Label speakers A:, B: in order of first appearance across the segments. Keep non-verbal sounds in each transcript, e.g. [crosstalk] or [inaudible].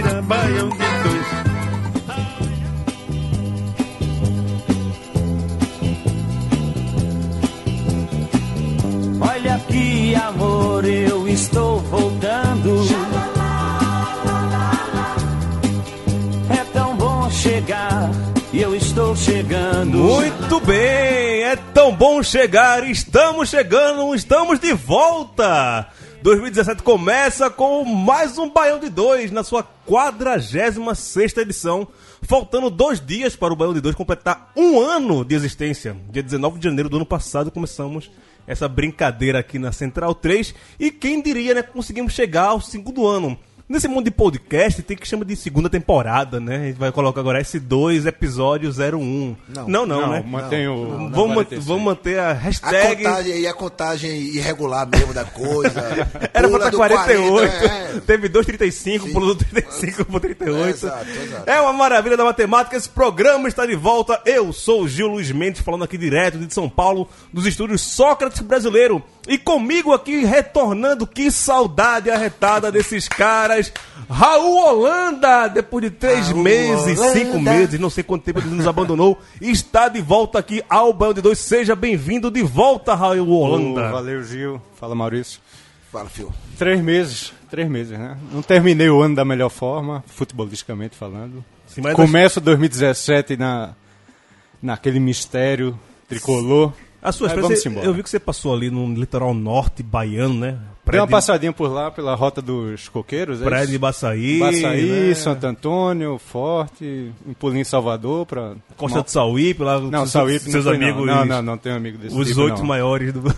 A: Que dirá Baião de Dois.
B: Olha aqui, amor, eu estou voltando. É tão bom chegar e eu estou chegando.
C: Muito bem, é tão bom chegar, estamos chegando, estamos de volta. 2017 começa com mais um Baião de Dois na sua 46 edição. Faltando dois dias para o Baião de Dois completar um ano de existência. Dia 19 de janeiro do ano passado começamos essa brincadeira aqui na Central 3. E quem diria, né? Conseguimos chegar ao segundo ano. Nesse mundo de podcast tem que chamar de segunda temporada, né? A gente vai colocar agora S2 episódio 01. Não, não, não, né?
D: Mantém o.
C: Vamos, man- vamos manter a
E: A
C: hashtag.
E: contagem, e a contagem irregular mesmo da coisa. [laughs]
C: Era pra estar
E: do
C: 48.
E: 40, é.
C: Teve 2,35,
E: Sim.
C: pulou do 35 pro 38.
E: É, exato, exato.
C: É uma maravilha da matemática. Esse programa está de volta. Eu sou o Gil Luiz Mendes, falando aqui direto de São Paulo, dos estúdios Sócrates Brasileiro. E comigo aqui, retornando, que saudade arretada desses caras. Raul Holanda, depois de três
E: Raul
C: meses,
E: Holanda.
C: cinco meses, não sei quanto tempo ele nos abandonou, está de volta aqui ao Baião de Dois. Seja bem-vindo de volta, Raul Holanda.
D: Ô, valeu, Gil. Fala, Maurício.
E: Fala, Fio.
D: Três meses. Três meses, né? Não terminei o ano da melhor forma, futebolisticamente falando.
C: Sim, mas
D: Começo 2017 na, naquele mistério tricolor.
C: A sua
D: Aí
C: experiência,
D: vamos embora.
C: eu vi que você passou ali no litoral norte baiano, né?
D: Dei uma
C: de,
D: passadinha por lá, pela rota dos coqueiros. é
C: praia
D: isso?
C: de Baçaí,
D: Baçaí,
C: né?
D: Santo Antônio, Forte, um pulinho em Salvador pra...
C: Costa do Sauípe, lá
D: Não,
C: seus,
D: Sauípe não
C: seus
D: foi,
C: amigos,
D: Não, não, não, não tenho amigo desse
C: os
D: tipo,
C: oito
D: não.
C: maiores do... [laughs]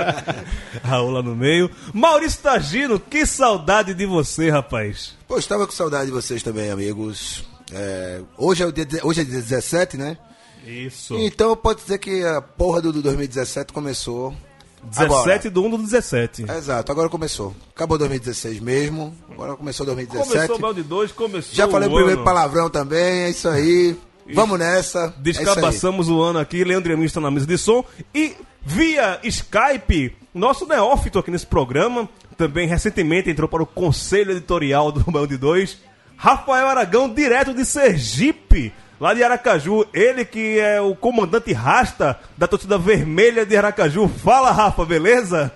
C: [laughs] Raul lá no meio. Maurício Tagino, que saudade de você, rapaz.
E: Pô, estava com saudade de vocês também, amigos. É, hoje, é o dia, de- hoje é dia 17, né?
C: Isso.
E: Então pode dizer que a porra do, do 2017 começou.
C: 17 do 1 do 17.
E: Agora. Exato, agora começou. Acabou 2016 mesmo. Agora começou 2017.
C: Começou o Bel de 2, começou
E: Já falei o
C: o
E: primeiro
C: ano.
E: palavrão também, é isso aí. Vamos nessa. É.
C: Descabaçamos o ano aqui, Leandro Emílio está na mesa de som. E via Skype, nosso neófito aqui nesse programa, também recentemente entrou para o conselho editorial do Bão de 2, Rafael Aragão, direto de Sergipe, lá de Aracaju. Ele que é o comandante rasta da torcida vermelha de Aracaju. Fala, Rafa, beleza?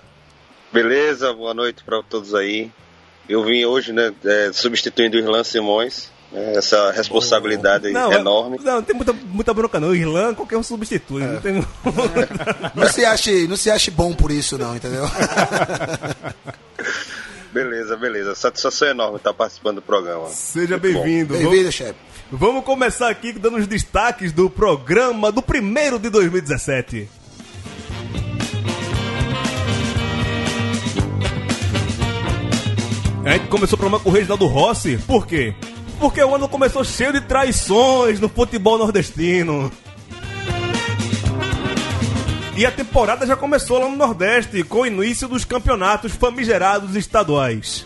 F: Beleza, boa noite para todos aí. Eu vim hoje, né, é, substituindo o Irlan Simões. né, essa responsabilidade
C: Não,
F: enorme.
C: Não, não tem muita, muita bronca não. Irlã, qualquer um substitui. Não tem... [laughs]
E: Não se, ache, não se ache bom por isso, não, entendeu? [laughs]
F: Beleza, beleza. Satisfação enorme estar participando do programa.
C: Seja bem-vindo. Vamos-
E: Bem-vindo, chefe.
C: Vamos começar aqui dando os destaques do programa do primeiro de 2017. A gente começou o programa com o Reginaldo Rossi. Por quê? Porque o ano começou cheio de traições no futebol nordestino. E a temporada já começou lá no Nordeste, com o início dos campeonatos famigerados estaduais.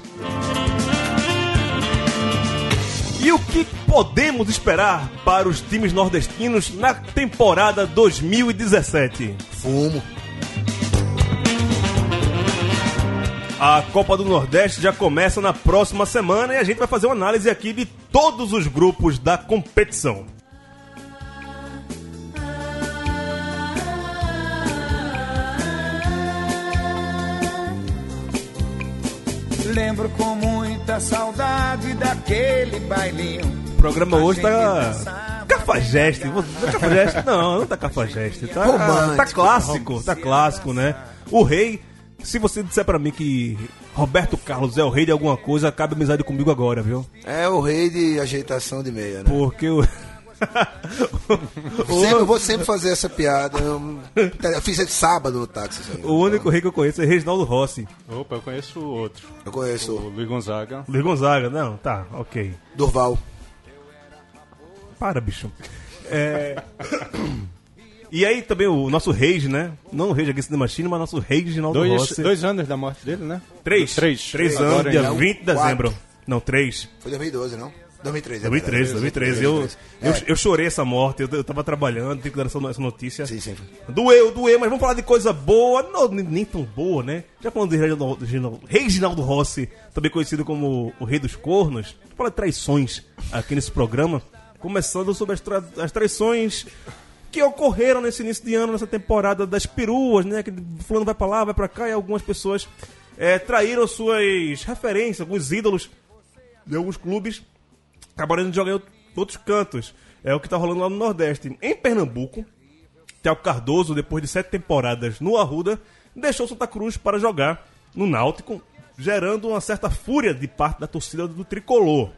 C: E o que podemos esperar para os times nordestinos na temporada 2017?
E: Fumo.
C: A Copa do Nordeste já começa na próxima semana e a gente vai fazer uma análise aqui de todos os grupos da competição.
B: Lembro com muita saudade daquele bailinho.
C: O programa hoje tá cafajeste. Você- Cafajeste? Não, não tá cafajeste. Tá,
E: Romântico,
C: tá clássico, tá clássico, né? O rei, se você disser pra mim que Roberto Carlos é o rei de alguma coisa, acabe amizade comigo agora, viu?
E: É o rei de ajeitação de meia, né?
C: Porque o, [laughs]
E: Sempre- eu vou sempre fazer essa piada. Eu, eu fiz de sábado no táxi.
C: O único rei que eu conheço é Reginaldo Rossi.
D: Opa, eu conheço o outro.
E: Eu
D: O
E: conheço
D: Luiz Gonzaga.
C: Luiz Gonzaga, não, tá, ok.
E: Durval.
C: Para, bicho. É... [coughs] E aí também o nosso Rage, né? Não o Rage aqui Cinema Machine, mas nosso Rage Reginaldo
D: Dois,
C: Rossi.
D: dois anos da morte dele, né?
C: Três.
D: Três.
C: Três
D: Agora
C: anos, dia
D: ainda.
C: 20 de dezembro. Não, três.
E: Foi 2012, não? 2013. é
C: 2013,
E: verdade.
C: 2013. Eu,
E: 2013.
C: eu,
E: É.
C: eu chorei essa morte, eu, eu tava trabalhando, tenho que dar essa, notícia.
E: Sim, sim.
C: Doeu, doeu, mas vamos falar de coisa boa, não, nem, tão boa, né? Já falando de Reginaldo, Reginaldo- Rossi, também conhecido como o Rei dos Cornos, falar de traições aqui nesse programa, começando sobre as, tra- as traições que ocorreram nesse início de ano, nessa temporada das peruas, né? Que fulano vai pra lá, vai pra cá, e algumas pessoas eh, traíram suas referências, alguns ídolos de alguns clubes acabaram indo jogar em out- outros cantos. É o que tá rolando lá no Nordeste. Em Pernambuco, Thiago Cardoso, depois de sete temporadas no Arruda, deixou Santa Cruz para jogar no Náutico, gerando uma certa fúria de parte da torcida do Tricolor.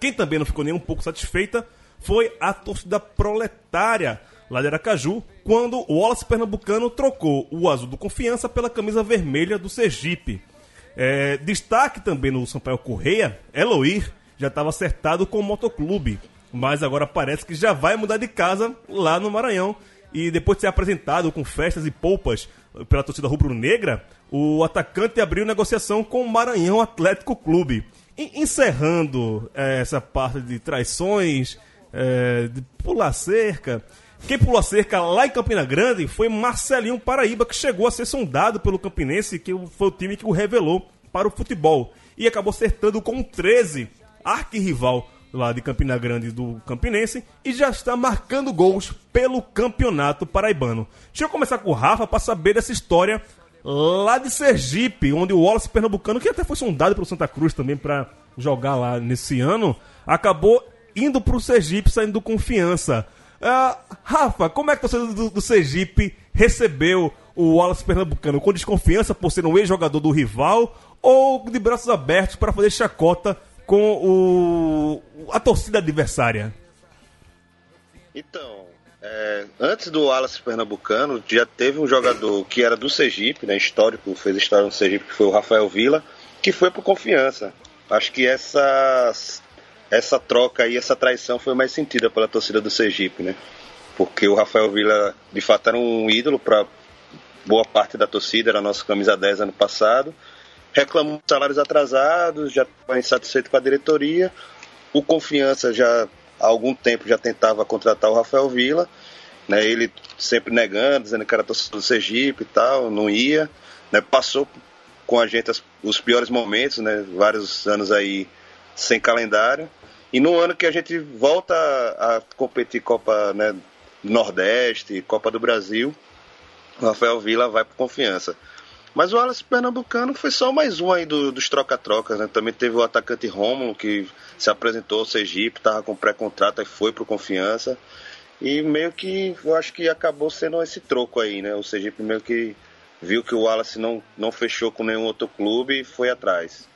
C: Quem também não ficou nem um pouco satisfeita foi a torcida proletária lá de Aracaju, quando o Wallace Pernambucano trocou o azul do Confiança pela camisa vermelha do Sergipe. É, destaque também no Sampaio Correia, Eloir já estava acertado com o motoclube, mas agora parece que já vai mudar de casa lá no Maranhão. E depois de ser apresentado com festas e poupas pela torcida rubro-negra, o atacante abriu negociação com o Maranhão Atlético Clube. E encerrando é, essa parte de traições, é, de pular cerca, quem pulou a cerca lá em Campina Grande foi Marcelinho Paraíba, que chegou a ser sondado pelo Campinense, que foi o time que o revelou para o futebol. E acabou acertando com o 13, arquirrival lá de Campina Grande do Campinense, e já está marcando gols pelo campeonato paraibano. Deixa eu começar com o Rafa para saber dessa história lá de Sergipe, onde o Wallace Pernambucano, que até foi sondado pelo Santa Cruz também para jogar lá nesse ano, acabou indo para o Sergipe, saindo do Confiança. Ah, Rafa, como é que torcedor do, do Sergipe recebeu o Wallace Pernambucano? Com desconfiança por ser um ex-jogador do rival ou de braços abertos para fazer chacota com o, a torcida adversária?
F: Então, é, antes do Wallace Pernambucano, já teve um jogador que era do Sergipe, né, histórico, fez história no Sergipe, que foi o Rafael Vila, que foi por confiança. Acho que essa, essa troca aí, essa traição foi mais sentida pela torcida do Sergipe, né? Porque o Rafael Vila, de fato, era um ídolo para boa parte da torcida, era nosso camisa 10 ano passado. Reclamou de salários atrasados, já estava insatisfeito com a diretoria. O Confiança já há algum tempo já tentava contratar o Rafael Vila, né? Ele sempre negando, dizendo que era torcedor do Sergipe e tal, não ia, né? Passou com a gente as- os piores momentos, né? Vários anos aí sem calendário. E no ano que a gente volta a, a competir Copa né, Nordeste, Copa do Brasil, o Rafael Vila vai por confiança. Mas o Wallace Pernambucano foi só mais um aí do- dos troca-trocas, né? Também teve o atacante Rômulo, que se apresentou ao Sergipe, estava com pré-contrato e foi pro Confiança. E meio que, eu acho que acabou sendo esse troco aí, né? O Sergipe meio que viu que o Wallace não, não fechou com nenhum outro clube e foi atrás.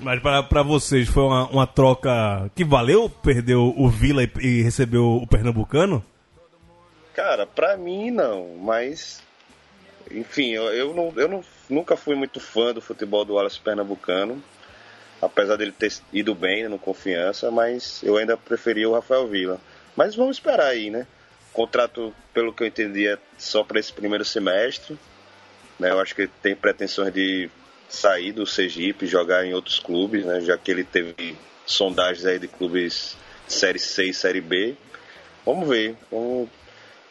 C: Mas pra vocês foi uma, uma troca que valeu perder o, Vila e, e receber o, Pernambucano?
F: Cara, pra mim não, mas. Enfim, eu, eu, não, eu não, nunca fui muito fã do futebol do Wallace Pernambucano, apesar dele ter ido bem né, no confiança, mas eu ainda preferia o Rafael Vila. Mas vamos esperar aí, né? Contrato, pelo que eu entendi, é só para esse primeiro semestre. Né? Eu acho que ele tem pretensões de sair do Sergipe, jogar em outros clubes, né? já que ele teve sondagens aí de clubes de Série C e Série B. Vamos ver. Vamos...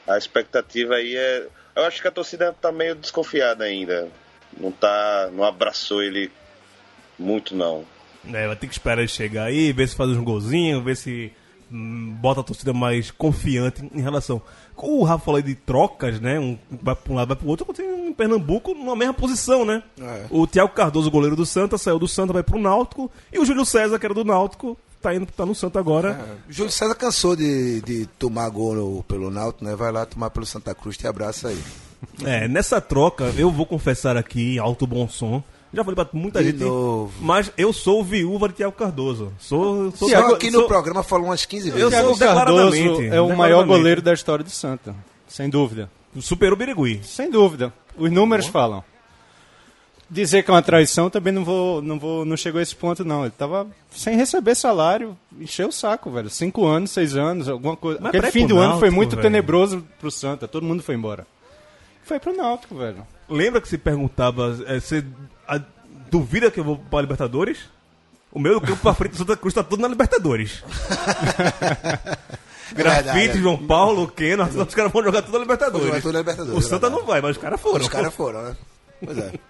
F: A expectativa aí é. Eu acho que a torcida tá meio desconfiada ainda. Não tá. Não abraçou ele muito não.
C: É, vai ter que esperar ele chegar aí, ver se faz uns golzinhos, ver se hum, bota a torcida mais confiante em relação. O Rafa falou aí de trocas, né? Um vai pra um lado, vai pro outro. Tem em Pernambuco na mesma posição, né?
E: É.
C: O Thiago Cardoso, goleiro do Santa, saiu do Santa, vai pro Náutico. E o Júlio César, que era do Náutico, tá indo tá no Santa agora.
E: O Júlio César cansou de, de tomar gol no- pelo Náutico, né? Vai lá tomar pelo Santa Cruz, te abraça aí.
C: É, nessa troca, eu vou confessar aqui, em alto bom som, Já falei pra muita
E: De
C: gente.
E: novo.
C: Mas eu sou viúva de Thiago Cardoso. Sou. sou
E: Só aqui no
C: sou-
E: programa falou umas 15 vezes.
C: Eu
D: Thiago
C: sou
D: Cardoso é o maior goleiro da história do Santa. Sem dúvida.
C: Superou o Birigui.
D: Sem dúvida. Os números falam. Dizer que é uma traição também não vou, não vou, não chegou a esse ponto não. Ele tava sem receber salário, encheu o saco, velho. Cinco anos, seis anos, alguma coisa.
C: Mas
D: Aquele fim do ano foi
C: Náutico,
D: muito
C: velho.
D: tenebroso pro Santa. Todo mundo foi embora. Foi pro Náutico, velho.
C: Lembra que se perguntava, é, você a- duvida que eu vou pra Libertadores? O meu campo pra frente do Santa Cruz tá tudo na Libertadores. [laughs] Grafite. João Paulo, Keno, os caras vão jogar tudo na Libertadores.
E: Vão jogar tudo na Libertadores,
C: O Santa
E: verdade.
C: não vai, mas os caras foram.
E: Os caras foram, né? Pois é. [laughs]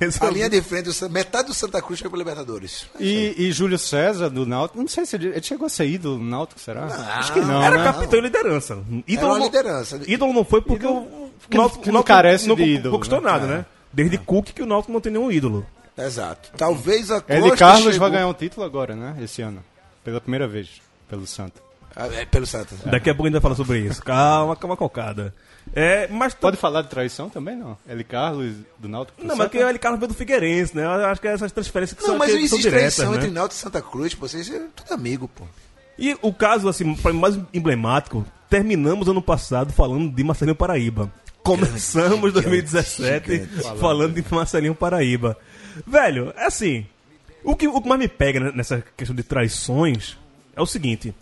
C: É
E: A linha de frente, do metade do Santa Cruz foi pro Libertadores.
D: E, e Júlio César do Náutico, não sei se ele, ele chegou a ser ídolo no Náutico, será? Acho que não,
C: Era
D: né?
C: capitão e liderança. Ídolo,
E: uma
C: não-
E: liderança.
C: ídolo não foi porque
D: Ídolo-
C: o
D: não-
C: Náutico
D: que não carece
C: não
D: de
C: con-
D: ídolo,
C: conquistou
D: né?
C: nada, né? Desde Cook que o Náutico não tem nenhum ídolo.
E: Exato. Talvez a Costa
D: Ele Carlos
E: chegou-
D: vai ganhar um título agora, né? Esse ano. Pela primeira vez, pelo Santa.
E: Ah, é, pelo Santa.
C: Daqui a pouco a gente vai falar sobre isso. Calma, calma, cocada. É, mas
D: Pode falar de traição também, não? Ele Carlos do Náutico
C: Não, mas que o L. Carlos veio do Figueirense, né? Eu acho que essas transferências que
E: Não,
C: são,
E: mas não
C: são
E: existe
C: diretas,
E: traição
C: né?
E: entre Náutico e Santa Cruz, pô. Vocês é tudo amigo, pô.
C: E o caso, assim, pra mim, mais emblemático, terminamos ano passado falando de Marcelinho Paraíba. Começamos 2017
E: gigante.
C: falando de Marcelinho Paraíba. Velho, é assim, o que, o que mais me pega nessa questão de traições é o seguinte.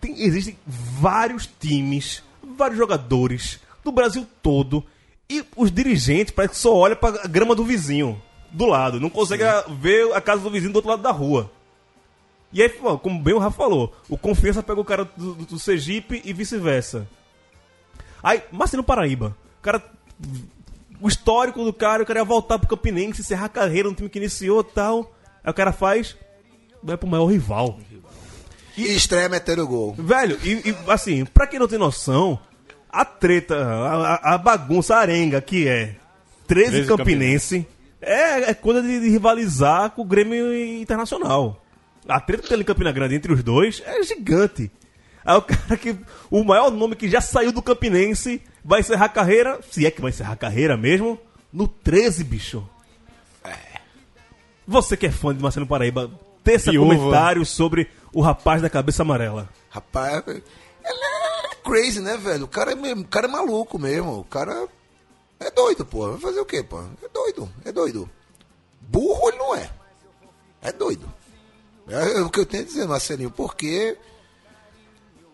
C: Tem- existem vários times, vários jogadores do Brasil todo e os dirigentes parece que só olham pra grama do vizinho, do lado. Não consegue a- ver a casa do vizinho do outro lado da rua. E aí, como bem o Rafa falou, o Confiança pega o cara do, do- do Sergipe e vice-versa. Aí, Marcelo Paraíba, o cara. O histórico do cara, o cara ia voltar pro Campinense, encerrar a carreira no time que iniciou e tal. Aí o cara faz. Vai pro maior rival.
E: E estreia metendo gol.
C: Velho, e, e, assim, pra quem não tem noção, a treta, a, a- bagunça, a arenga que é 13,
D: 13
C: Campinense, é, é coisa de, de rivalizar com o Grêmio Internacional. A treta que tem ali em Campina Grande entre os dois é gigante. Aí o [laughs] cara que. O maior nome que já saiu do Campinense vai encerrar a carreira, se é que vai encerrar a carreira mesmo, no 13, bicho. Você que é fã de Marcelo Paraíba, teça
D: Viúva.
C: comentários sobre o rapaz da cabeça amarela.
E: Rapaz, ele é crazy, né, velho? O cara é, mesmo- o cara é maluco mesmo. O cara é doido, pô. Vai fazer o quê, pô? É doido, é doido. Burro ele não é. É doido. É o que eu tenho a dizer, Marcelinho, porque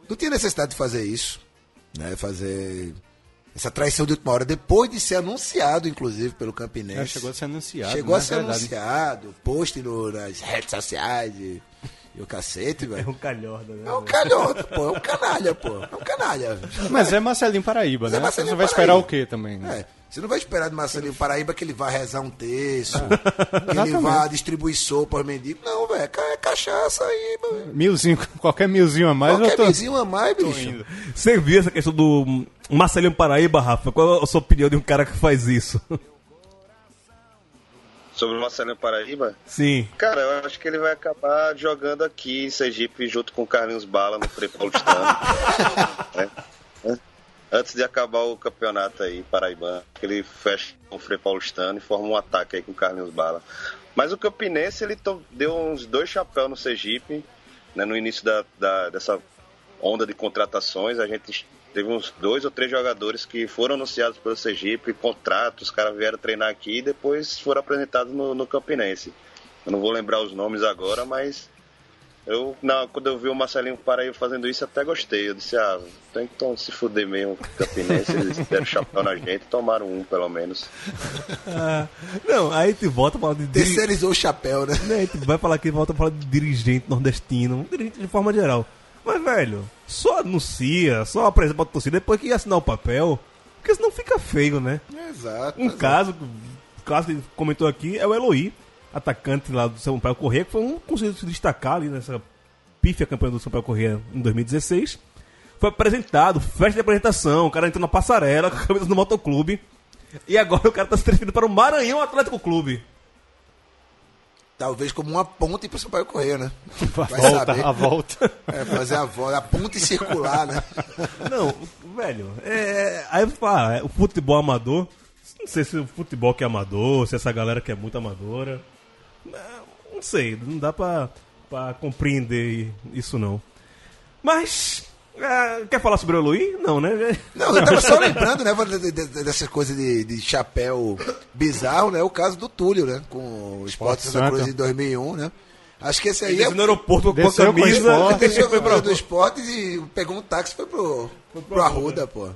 E: não tinha necessidade de fazer isso, né? Fazer essa traição de última hora, depois de ser anunciado, inclusive, pelo Campinense.
D: É, chegou a ser anunciado.
E: Chegou
D: né?
E: a ser
D: Verdade.
E: anunciado, post no- nas redes sociais e, e o cacete, velho.
C: um calhorda, né?
E: É um calhota, pô. É um canalha, pô. É um canalha.
D: Mas é Marcelinho Paraíba,
E: Mas
D: né?
E: é Marcelinho
D: Você vai esperar o quê também? Né?
E: É. Você não vai esperar de Marcelinho Paraíba que ele vá rezar um terço, [laughs] que ele vá distribuir sopa aos mendigos. Não, velho. É cachaça aí, mano.
D: Milzinho, [laughs] qualquer milzinho a mais, eu
E: Qualquer
D: tô...
E: vizinho a mais, bicho.
C: Você viu essa questão do Marcelinho Paraíba, Rafa? Qual a sua opinião de um cara que faz isso? [laughs]
F: Sobre o Marcelinho Paraíba,
C: Sim.
F: cara, eu acho que ele vai acabar jogando aqui em Sergipe junto com o Carlinhos Bala no Frei Paulistano. né? Antes de acabar o campeonato aí, Paraibano, ele fecha com o Frei Paulistano e forma um ataque aí com o Carlinhos Bala. Mas o Campinense, ele deu uns dois chapéus no Sergipe, né, no início da, da- dessa onda de contratações. A gente teve uns dois ou três jogadores que foram anunciados pelo Sergipe, contratos, os caras vieram treinar aqui e depois foram apresentados no, no Campinense. Eu não vou lembrar os nomes agora, mas eu, na, quando eu vi o Marcelinho Paraíba fazendo isso, até gostei. Eu disse, ah, tem que tom- se fuder mesmo com o Campinense, eles deram chapéu na gente, tomaram um pelo menos. [laughs]
C: Não, aí a gente volta a falar de dirigente.
E: Terceirizou o chapéu, né?
C: A gente vai falar aqui, volta a falar de dirigente nordestino, dirigente de forma geral. Mas, velho, só anuncia, só apresenta pra torcida depois que assinar o papel, porque senão fica feio, né?
E: Exato.
C: Um
E: exato.
C: caso, o caso que comentou aqui é o Eloy, atacante lá do São Paulo Correia, que foi um conseguiu se destacar ali nessa pífia campanha do São Paulo Correia em 2016. Foi apresentado, festa de apresentação, o cara entrou na passarela com a camisa do motoclube. E agora o cara tá se transferindo para o Maranhão Atlético Clube.
E: Talvez como uma ponte pro Sampaio Correia, né? [laughs]
D: A
E: Vai
D: volta,
E: saber.
D: a volta.
E: É, fazer a volta, a ponte circular, né? [laughs]
C: Não, velho, é, aí eu falo, ah, o futebol amador Não sei se o futebol que é amador, se essa galera que é muito amadora. Não sei, não dá pra, pra compreender isso não. Mas. é, quer falar sobre o Luiz? Não, né?
E: Não, eu tava só [laughs] lembrando, né, de- de- de- dessas coisas de, de chapéu bizarro, né? O caso do Túlio, né? Com o Sport Santa
D: Santa.
E: Cruz em 2001, né? Acho que esse aí
C: Ele
E: é
C: no aeroporto com a
D: com
C: camisa. Foi
E: foi
C: pra...
E: do esporte e pegou um táxi e foi pro, pro Arruda, pô.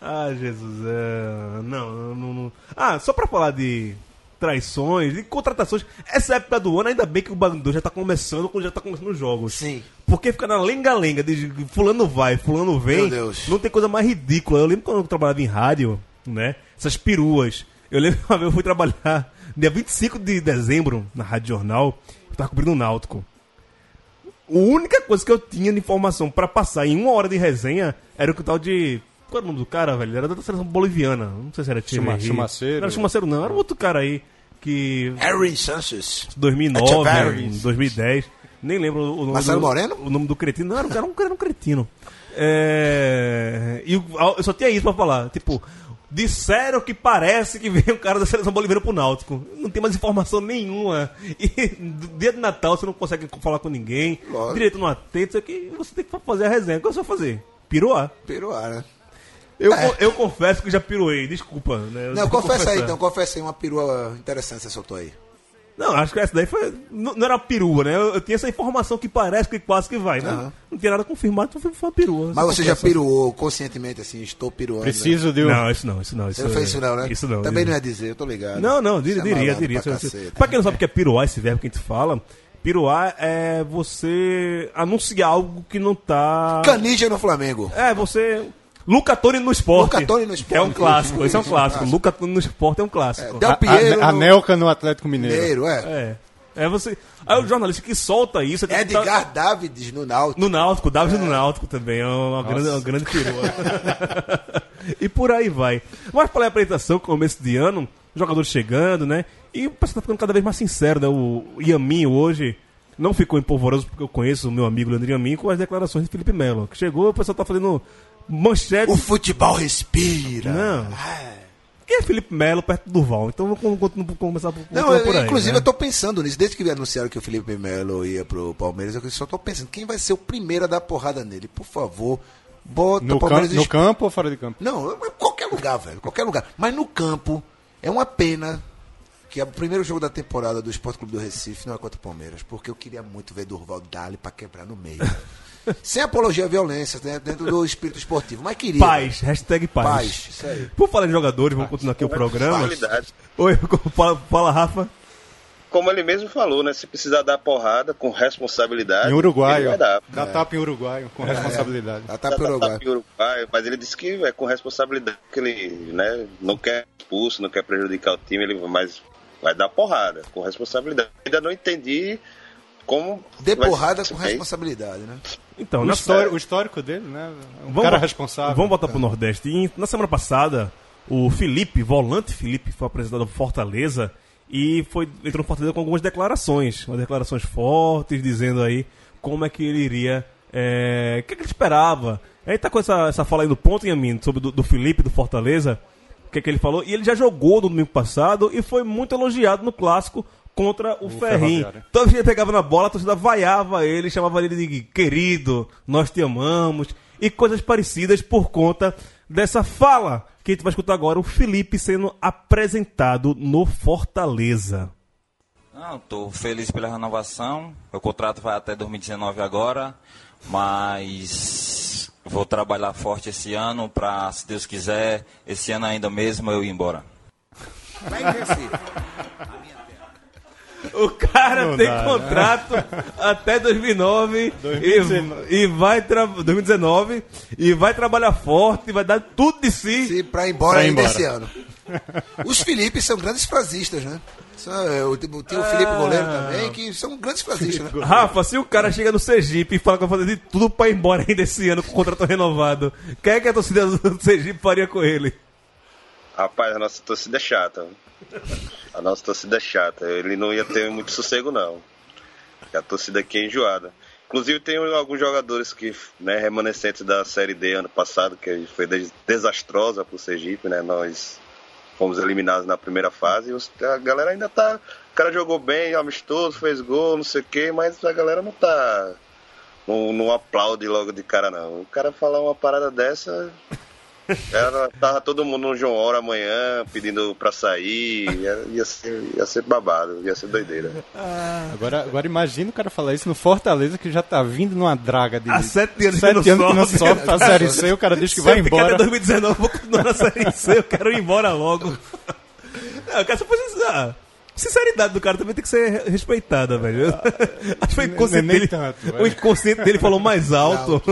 C: Ah, Jesus, é... não, não, não. Ah, só pra falar de traições e contratações, essa época do ano, ainda bem que o Bagulho já tá começando quando já tá começando os jogos.
E: Sim.
C: Porque fica na lenga-lenga, de fulano vai, fulano vem.
E: Meu Deus.
C: Não tem coisa mais ridícula. Eu lembro quando eu trabalhava em rádio, né? Essas peruas. Eu lembro uma vez eu fui trabalhar dia 25 de dezembro na Rádio Jornal, eu tava cobrindo o Náutico. A única coisa que eu tinha de informação pra passar em uma hora de resenha era o que tal de. Qual era o nome do cara, velho? Era da seleção boliviana. Não sei se era
D: Chuma-. Chumaceiro.
C: Não era Chumaceiro, não. Era um outro cara aí que.
E: Harry Sanchez.
C: 2009,
E: Echeverri.
C: 2010. Nem lembro o nome
E: Marcelo
C: do,
E: Moreno?
C: O nome do cretino. Não, era um, era um, era um cretino. É, e eu só tinha isso pra falar. Tipo, disseram que parece que veio [laughs] um cara da seleção boliviana pro Náutico. Não tem mais informação nenhuma. E dia de Natal você não consegue falar com ninguém.
E: Lógico.
C: Direito não atende, isso aqui você tem que fazer a resenha. O que você vai fazer? Piruar.
E: Peruar, né?
C: Eu,
E: É.
C: eu confesso que já piruei, desculpa. Né? Eu
E: Não, confessa aí então, confessa aí uma perua interessante que você soltou aí.
C: Não, acho que essa daí foi. Não, não era uma perua, né? Eu, eu tinha essa informação que parece que quase que vai, né?
E: Aham.
C: Não tinha nada confirmado, então foi foi uma perua.
E: Mas você já piruou conscientemente assim, estou piruando. né?
D: Preciso de um.
C: Não, isso não, isso não.
E: Você não fez isso não, né?
C: Isso não.
E: Também
C: isso
E: não ia dizer, eu tô ligado.
C: Não, não, dir-
E: é
C: diria, diria.
E: Pra, caceta.
C: pra quem não sabe o que é piruar, esse verbo que a gente fala, piruar é você anunciar algo que não tá.
E: Canígia no Flamengo.
C: É, você. Luca Toni no esporte.
E: Luca Toni no esporte.
C: É um clássico, esse é um clássico. Luca Toni no esporte é um clássico.
E: Del
D: A,
E: Piero
D: a, a
E: no
D: Nelca no Atlético Mineiro.
E: Mineiro, é.
C: É. É você. Aí o jornalista que solta isso. tem que tá-
E: Edgar Davids no Náutico.
C: No Náutico, o David no Náutico também, é uma grande, uma grande perua. [laughs] e por aí vai. Mas pela apresentação, começo de ano, jogadores chegando, né? E o pessoal tá ficando cada vez mais sincero, né? O Yamin hoje não ficou empolvoroso porque eu conheço o meu amigo Leandro Yamin com as declarações de Felipe Melo. Que chegou, o pessoal tá fazendo manchete.
E: O futebol respira.
C: Não.
E: É.
C: Quem é Felipe Melo perto do Duval? Então vamos começar por,
E: Não,
C: por
E: eu-
C: aí.
E: inclusive
C: né?
E: eu tô pensando nisso. Desde que anunciaram que o Felipe Melo ia pro Palmeiras, eu só tô pensando, quem vai ser o primeiro a dar porrada nele? Por favor, bota
D: No,
E: o Palmeiras
D: cam- no
E: es-
D: campo ou fora de campo?
E: Não, qualquer lugar, velho. Qualquer lugar. Mas no campo, é uma pena que é o primeiro jogo da temporada do Esporte Clube do Recife não é contra o Palmeiras, porque eu queria muito ver Durval Dali pra quebrar no meio. Sem apologia à violência, né, dentro do espírito esportivo. Mas queria.
C: Paz, hashtag paz.
E: Paz, isso aí.
C: Por falar em jogadores, vamos continuar aqui o programa.
F: Qualidade.
C: Oi, [laughs] fala, fala, Rafa.
F: Como ele mesmo falou, né? Se precisar dar porrada com responsabilidade.
D: Em Uruguai,
F: ele
D: ó.
F: vai dar.
D: Dá tapa em uruguaio, com responsabilidade.
E: Ela tá
F: Dá tapa
E: Uruguai.
F: em Uruguai, mas ele disse que é com responsabilidade que ele né, não quer expulso, não quer prejudicar o time, ele mas vai dar porrada com responsabilidade. Ainda não entendi como. Vai
E: porrada com responsabilidade, né?
C: Então,
D: O,
C: na
D: histórico, o histórico dele, né? Um
C: Vamos
D: cara responsável.
C: Vamos voltar pro Nordeste. E na semana passada, o Felipe, volante Felipe, foi apresentado ao Fortaleza e foi, entrou no Fortaleza com algumas declarações. Umas declarações fortes, dizendo aí como é que ele iria. é, O que, é que ele esperava. Aí tá com essa, essa fala aí do ponto, Yamin, sobre do, do Felipe do Fortaleza. O que, é que ele falou? E ele já jogou no domingo passado e foi muito elogiado no clássico contra o, Ferrinho.
D: Ferroviário.
C: Toda vez que ele pegava na bola, a torcida vaiava ele, chamava ele de querido, nós te amamos, e coisas parecidas por conta dessa fala que a gente vai escutar agora, o Felipe sendo apresentado no Fortaleza.
G: Não, tô feliz pela renovação. Meu contrato vai até 2019 agora, mas vou trabalhar forte esse ano para, se Deus quiser, esse ano ainda mesmo eu ir embora.
E: Vai em Recife.
C: O cara
D: Não
C: tem
D: dá, né?
C: contrato até 2009
D: 2019.
C: e, e vai tra- 2019 e vai trabalhar forte, vai dar tudo de si.
E: Se pra ir embora
D: Pra ir
E: ainda
D: embora.
E: esse ano. Os Filipes são grandes frasistas, né? É, o- Tem o Felipe Goleiro também, que são grandes frasistas, né?
C: Rafa, se o cara chega no Sergipe e fala que vai fazer de tudo pra ir embora ainda esse ano com o contrato renovado, o que é que a torcida do Sergipe faria com ele?
F: Rapaz, a nossa torcida é chata. A nossa torcida é chata. Ele não ia ter muito sossego, não. A torcida aqui é enjoada. Inclusive, tem alguns jogadores que, né, remanescentes da Série D ano passado, que foi des- desastrosa pro Sergipe, né? Nós fomos eliminados na primeira fase. A galera ainda tá. O cara jogou bem, amistoso, fez gol, não sei o que, mas a galera não tá. Não, não aplaude logo de cara, não. O cara falar uma parada dessa. Era, tava todo mundo no João Hora amanhã pedindo pra sair. Ia, ia, ser, ia ser babado, ia ser doideira.
D: Agora, agora imagina o cara falar isso no Fortaleza, que já tá vindo numa draga de
C: Há sete anos que
D: sete
C: não
D: anos que não
C: sobe.
D: sobe pra Série C, o cara diz que vai
C: que
D: embora.
C: até 2019 eu vou continuar na Série C, eu quero ir embora logo. Não, eu quero só fazer ah, Sinceridade do cara também tem que ser respeitada, velho. Acho que foi inconsciente
D: nem
C: dele.
D: tanto,
C: o
D: vai.
C: inconsciente dele falou mais alto.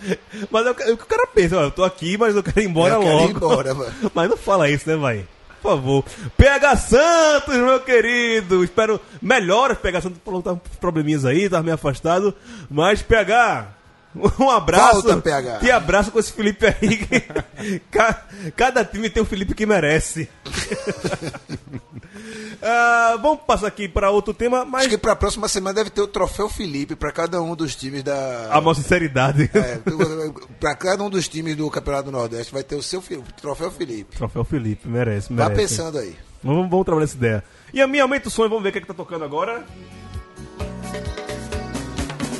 C: [laughs] Mas é o que o cara pensa, ó, eu tô aqui, mas eu quero ir embora
E: Eu quero
C: logo.
E: ir embora, mano. [laughs]
C: Mas não fala isso, né, vai? Por favor. PH Santos, meu querido. Espero melhoras, PH Santos. Falou que tá probleminhas aí, tava meio afastado. Mas, PH, um abraço.
E: Volta, PH.
C: Te abraço com esse Felipe aí. [laughs] Ca- Cada time tem o Felipe que merece. [laughs] Ah, vamos passar aqui para outro tema, mas
E: Acho que pra próxima semana deve ter o troféu Felipe pra cada um dos times da.
C: a maior sinceridade.
E: É, pra cada um dos times do Campeonato do Nordeste vai ter o seu o troféu Felipe.
C: Troféu Felipe, merece,
E: Vá
C: merece.
E: pensando aí.
C: Vamos, vamos trabalhar essa ideia. E a minha aumenta o sonho, vamos ver o que, é que tá tocando agora.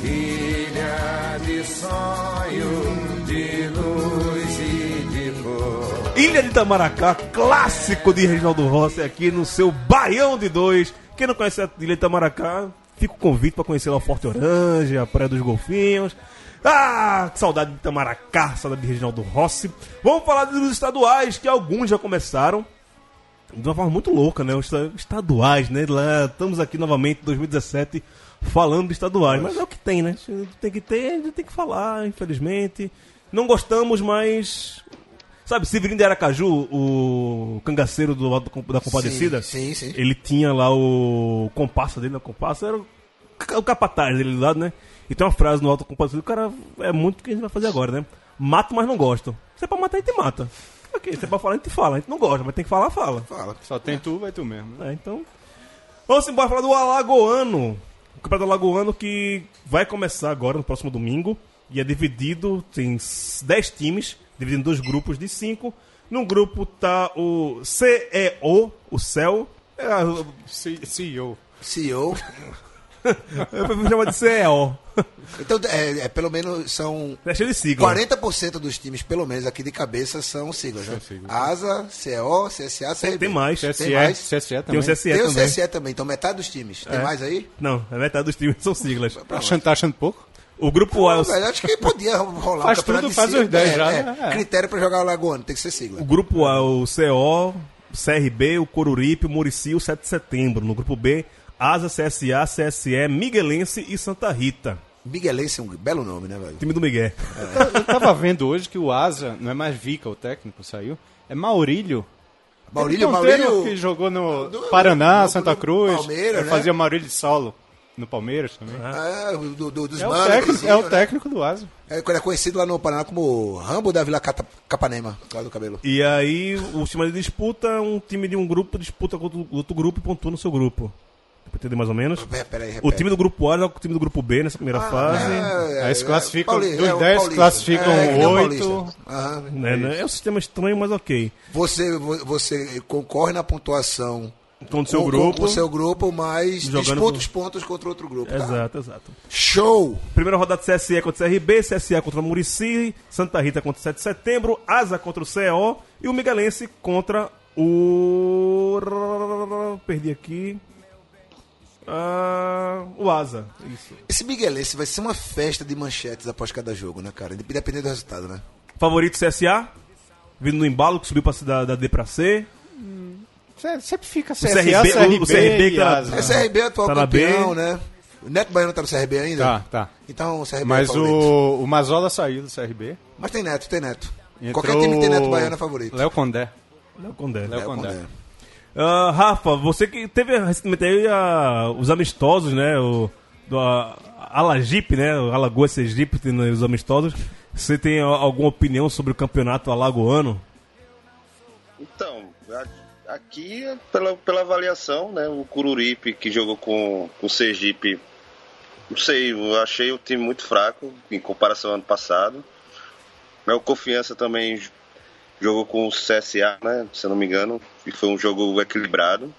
B: Ilha de sonho, de luz e de cor.
C: Ilha de Itamaracá, clássico de Reginaldo Rossi aqui no seu Baião de Dois. Quem não conhece a Ilha de Itamaracá, fica o convite para conhecer lá o Forte Oranje, a Praia dos Golfinhos. Ah, que saudade de Itamaracá, saudade de Reginaldo Rossi. Vamos falar dos estaduais, que alguns já começaram. De uma forma muito louca, né? Os esta- estaduais, né? Lá, estamos aqui novamente em 2017 falando estaduais. Mas é o que tem, né? Tem que ter, a gente tem que falar, infelizmente. Não gostamos, mas. Sabe, Severino de Aracaju, o cangaceiro do lado da Compadecida?
E: Sim, sim, sim.
C: Ele tinha lá o comparsa dele, na comparsa, era o, ca- o capataz dele do lado, né? E tem uma frase no Alto Compadecido, o cara é muito o que a gente vai fazer agora, né? Mato, mas não gosto. Se é pra matar, a gente mata. Ok, se é pra falar, a gente fala. A gente não gosta, mas tem que falar, fala.
E: Fala.
D: Só tem tu, vai tu mesmo. né?
C: É, então. Vamos embora falar do Alagoano. O campeonato Alagoano que vai começar agora no próximo domingo. E é dividido, tem 10 times, dividido em dois grupos de 5. Num grupo tá o CEO, o CEL. É, a-
D: CEO.
E: CEO.
C: Eu prefiro chamar de CEO.
E: Então, é, é, pelo menos são.
C: É cheio de sigla.
E: 40% dos times, pelo menos aqui de cabeça, são siglas. Né? ASA, CO, CSA, CRB.
C: Tem mais.
D: CSE,
E: Tem mais?
D: CSE
C: Tem
D: também.
C: o CSE
E: Tem o
C: também.
E: CSE também, então metade dos times. Tem
C: É.
E: mais aí?
C: Não, a metade dos times são siglas.
D: Tá achando, tá achando pouco?
C: O grupo A é o,
E: Velho, acho que podia rolar
D: Faz
E: um
D: tudo,
E: de
D: faz os 10
E: É,
D: já,
E: é.
D: né? É.
E: Critério pra jogar o Lagoano, tem que ser sigla.
C: o grupo A é o CO, CRB, o Coruripe, o Murici, o 7 de setembro. No grupo B, Asa, CSA, CSE, Miguelense e Santa Rita.
E: Miguelense é um belo nome, né, velho?
C: Time do Miguel.
D: Eu tava vendo hoje que o Asa, não é mais Vica o técnico, saiu. É Maurílio.
E: Maurílio, Maurílio.
D: que jogou no
E: do-
D: Paraná,
E: no-
D: Santa
E: no
D: Cruz.
E: Palmeiras,
D: é,
E: né?
D: Fazia Maurílio de solo no Palmeiras também.
E: É, do, do, dos
D: É o,
E: manos,
D: técnico,
E: assim,
D: é o
E: né?
D: técnico do Asa.
E: É, ele é conhecido lá no Paraná como Rambo da Vila Cata- Capanema, lá do cabelo.
C: E aí, o time de disputa, um time de um grupo disputa com outro, outro grupo e pontua no seu grupo. Pra entender mais ou menos?
E: Pera- Peraí,
C: O time do grupo A é o time do grupo B nessa primeira fase.
E: É,
D: Aí se
E: é,
D: classificam,
E: Pauli-
D: dos
E: é o
D: 10
E: Paulista.
D: classificam
E: É, que nem o
D: oito.
E: Paulista. Aham.
C: né, né? É um sistema estranho, mas ok.
E: Você, vo- você concorre na pontuação
C: Então, do seu
E: com,
C: grupo.
E: com o seu grupo, mas disputa
C: com-
E: os pontos contra outro grupo. tá?
C: Exato, exato.
E: Show!
C: Primeira rodada CSE contra o CRB, CSA contra o Murici, Santa Rita contra o 7 de setembro, Asa contra o CO e o Miguelense contra o. Perdi aqui. Ah, o Asa. Isso.
E: Esse Miguelense vai ser uma festa de manchetes após cada jogo, né, cara? Independente do resultado, né?
C: Favorito CSA, vindo no embalo, que subiu pra, da, da D pra C.
D: Cê- Sempre fica
C: O
D: CSA,
C: CRB,
D: CRB,
C: o CRB
D: e
C: que tá-
D: Asa.
E: É CRB é atual
C: Tá na
E: campeão,
C: B.
E: né? O Neto Baiano tá no CRB ainda?
D: Tá, tá.
E: Então o CRB
D: Mas
E: é
D: o, o Mazola saiu do CRB.
E: Mas tem Neto, tem Neto.
D: Entrou
E: Qualquer time que tem Neto Baiano é favorito.
D: Léo Condé.
C: Léo Condé.
D: Léo
E: É,
D: Condé.
E: Condé.
C: Ah, Rafa, você que teve recentemente aí ah, os amistosos, né? O, do a, Alagipe, né? Alagoas Sergipe, tendo os amistosos. Você tem alguma opinião sobre o campeonato alagoano?
F: Então, aqui, pela, pela avaliação, né, o Cururipe, que jogou com, com o Sergipe, não sei, eu achei o time muito fraco em comparação ao ano passado. O Confiança também jogou com o CSA, né? Se eu não me engano, e foi um jogo equilibrado.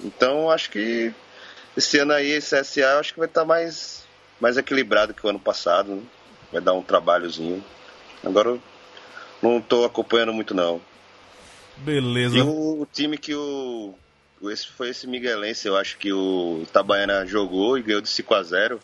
F: Então acho que esse ano aí, esse CSA, acho que vai estar mais, mais equilibrado que o ano passado. Né? Vai dar um trabalhozinho. Agora não estou acompanhando muito não.
C: Beleza.
F: E o time que o. Esse foi esse Miguelense, eu acho que o Itabaiana jogou e ganhou de 5 a 0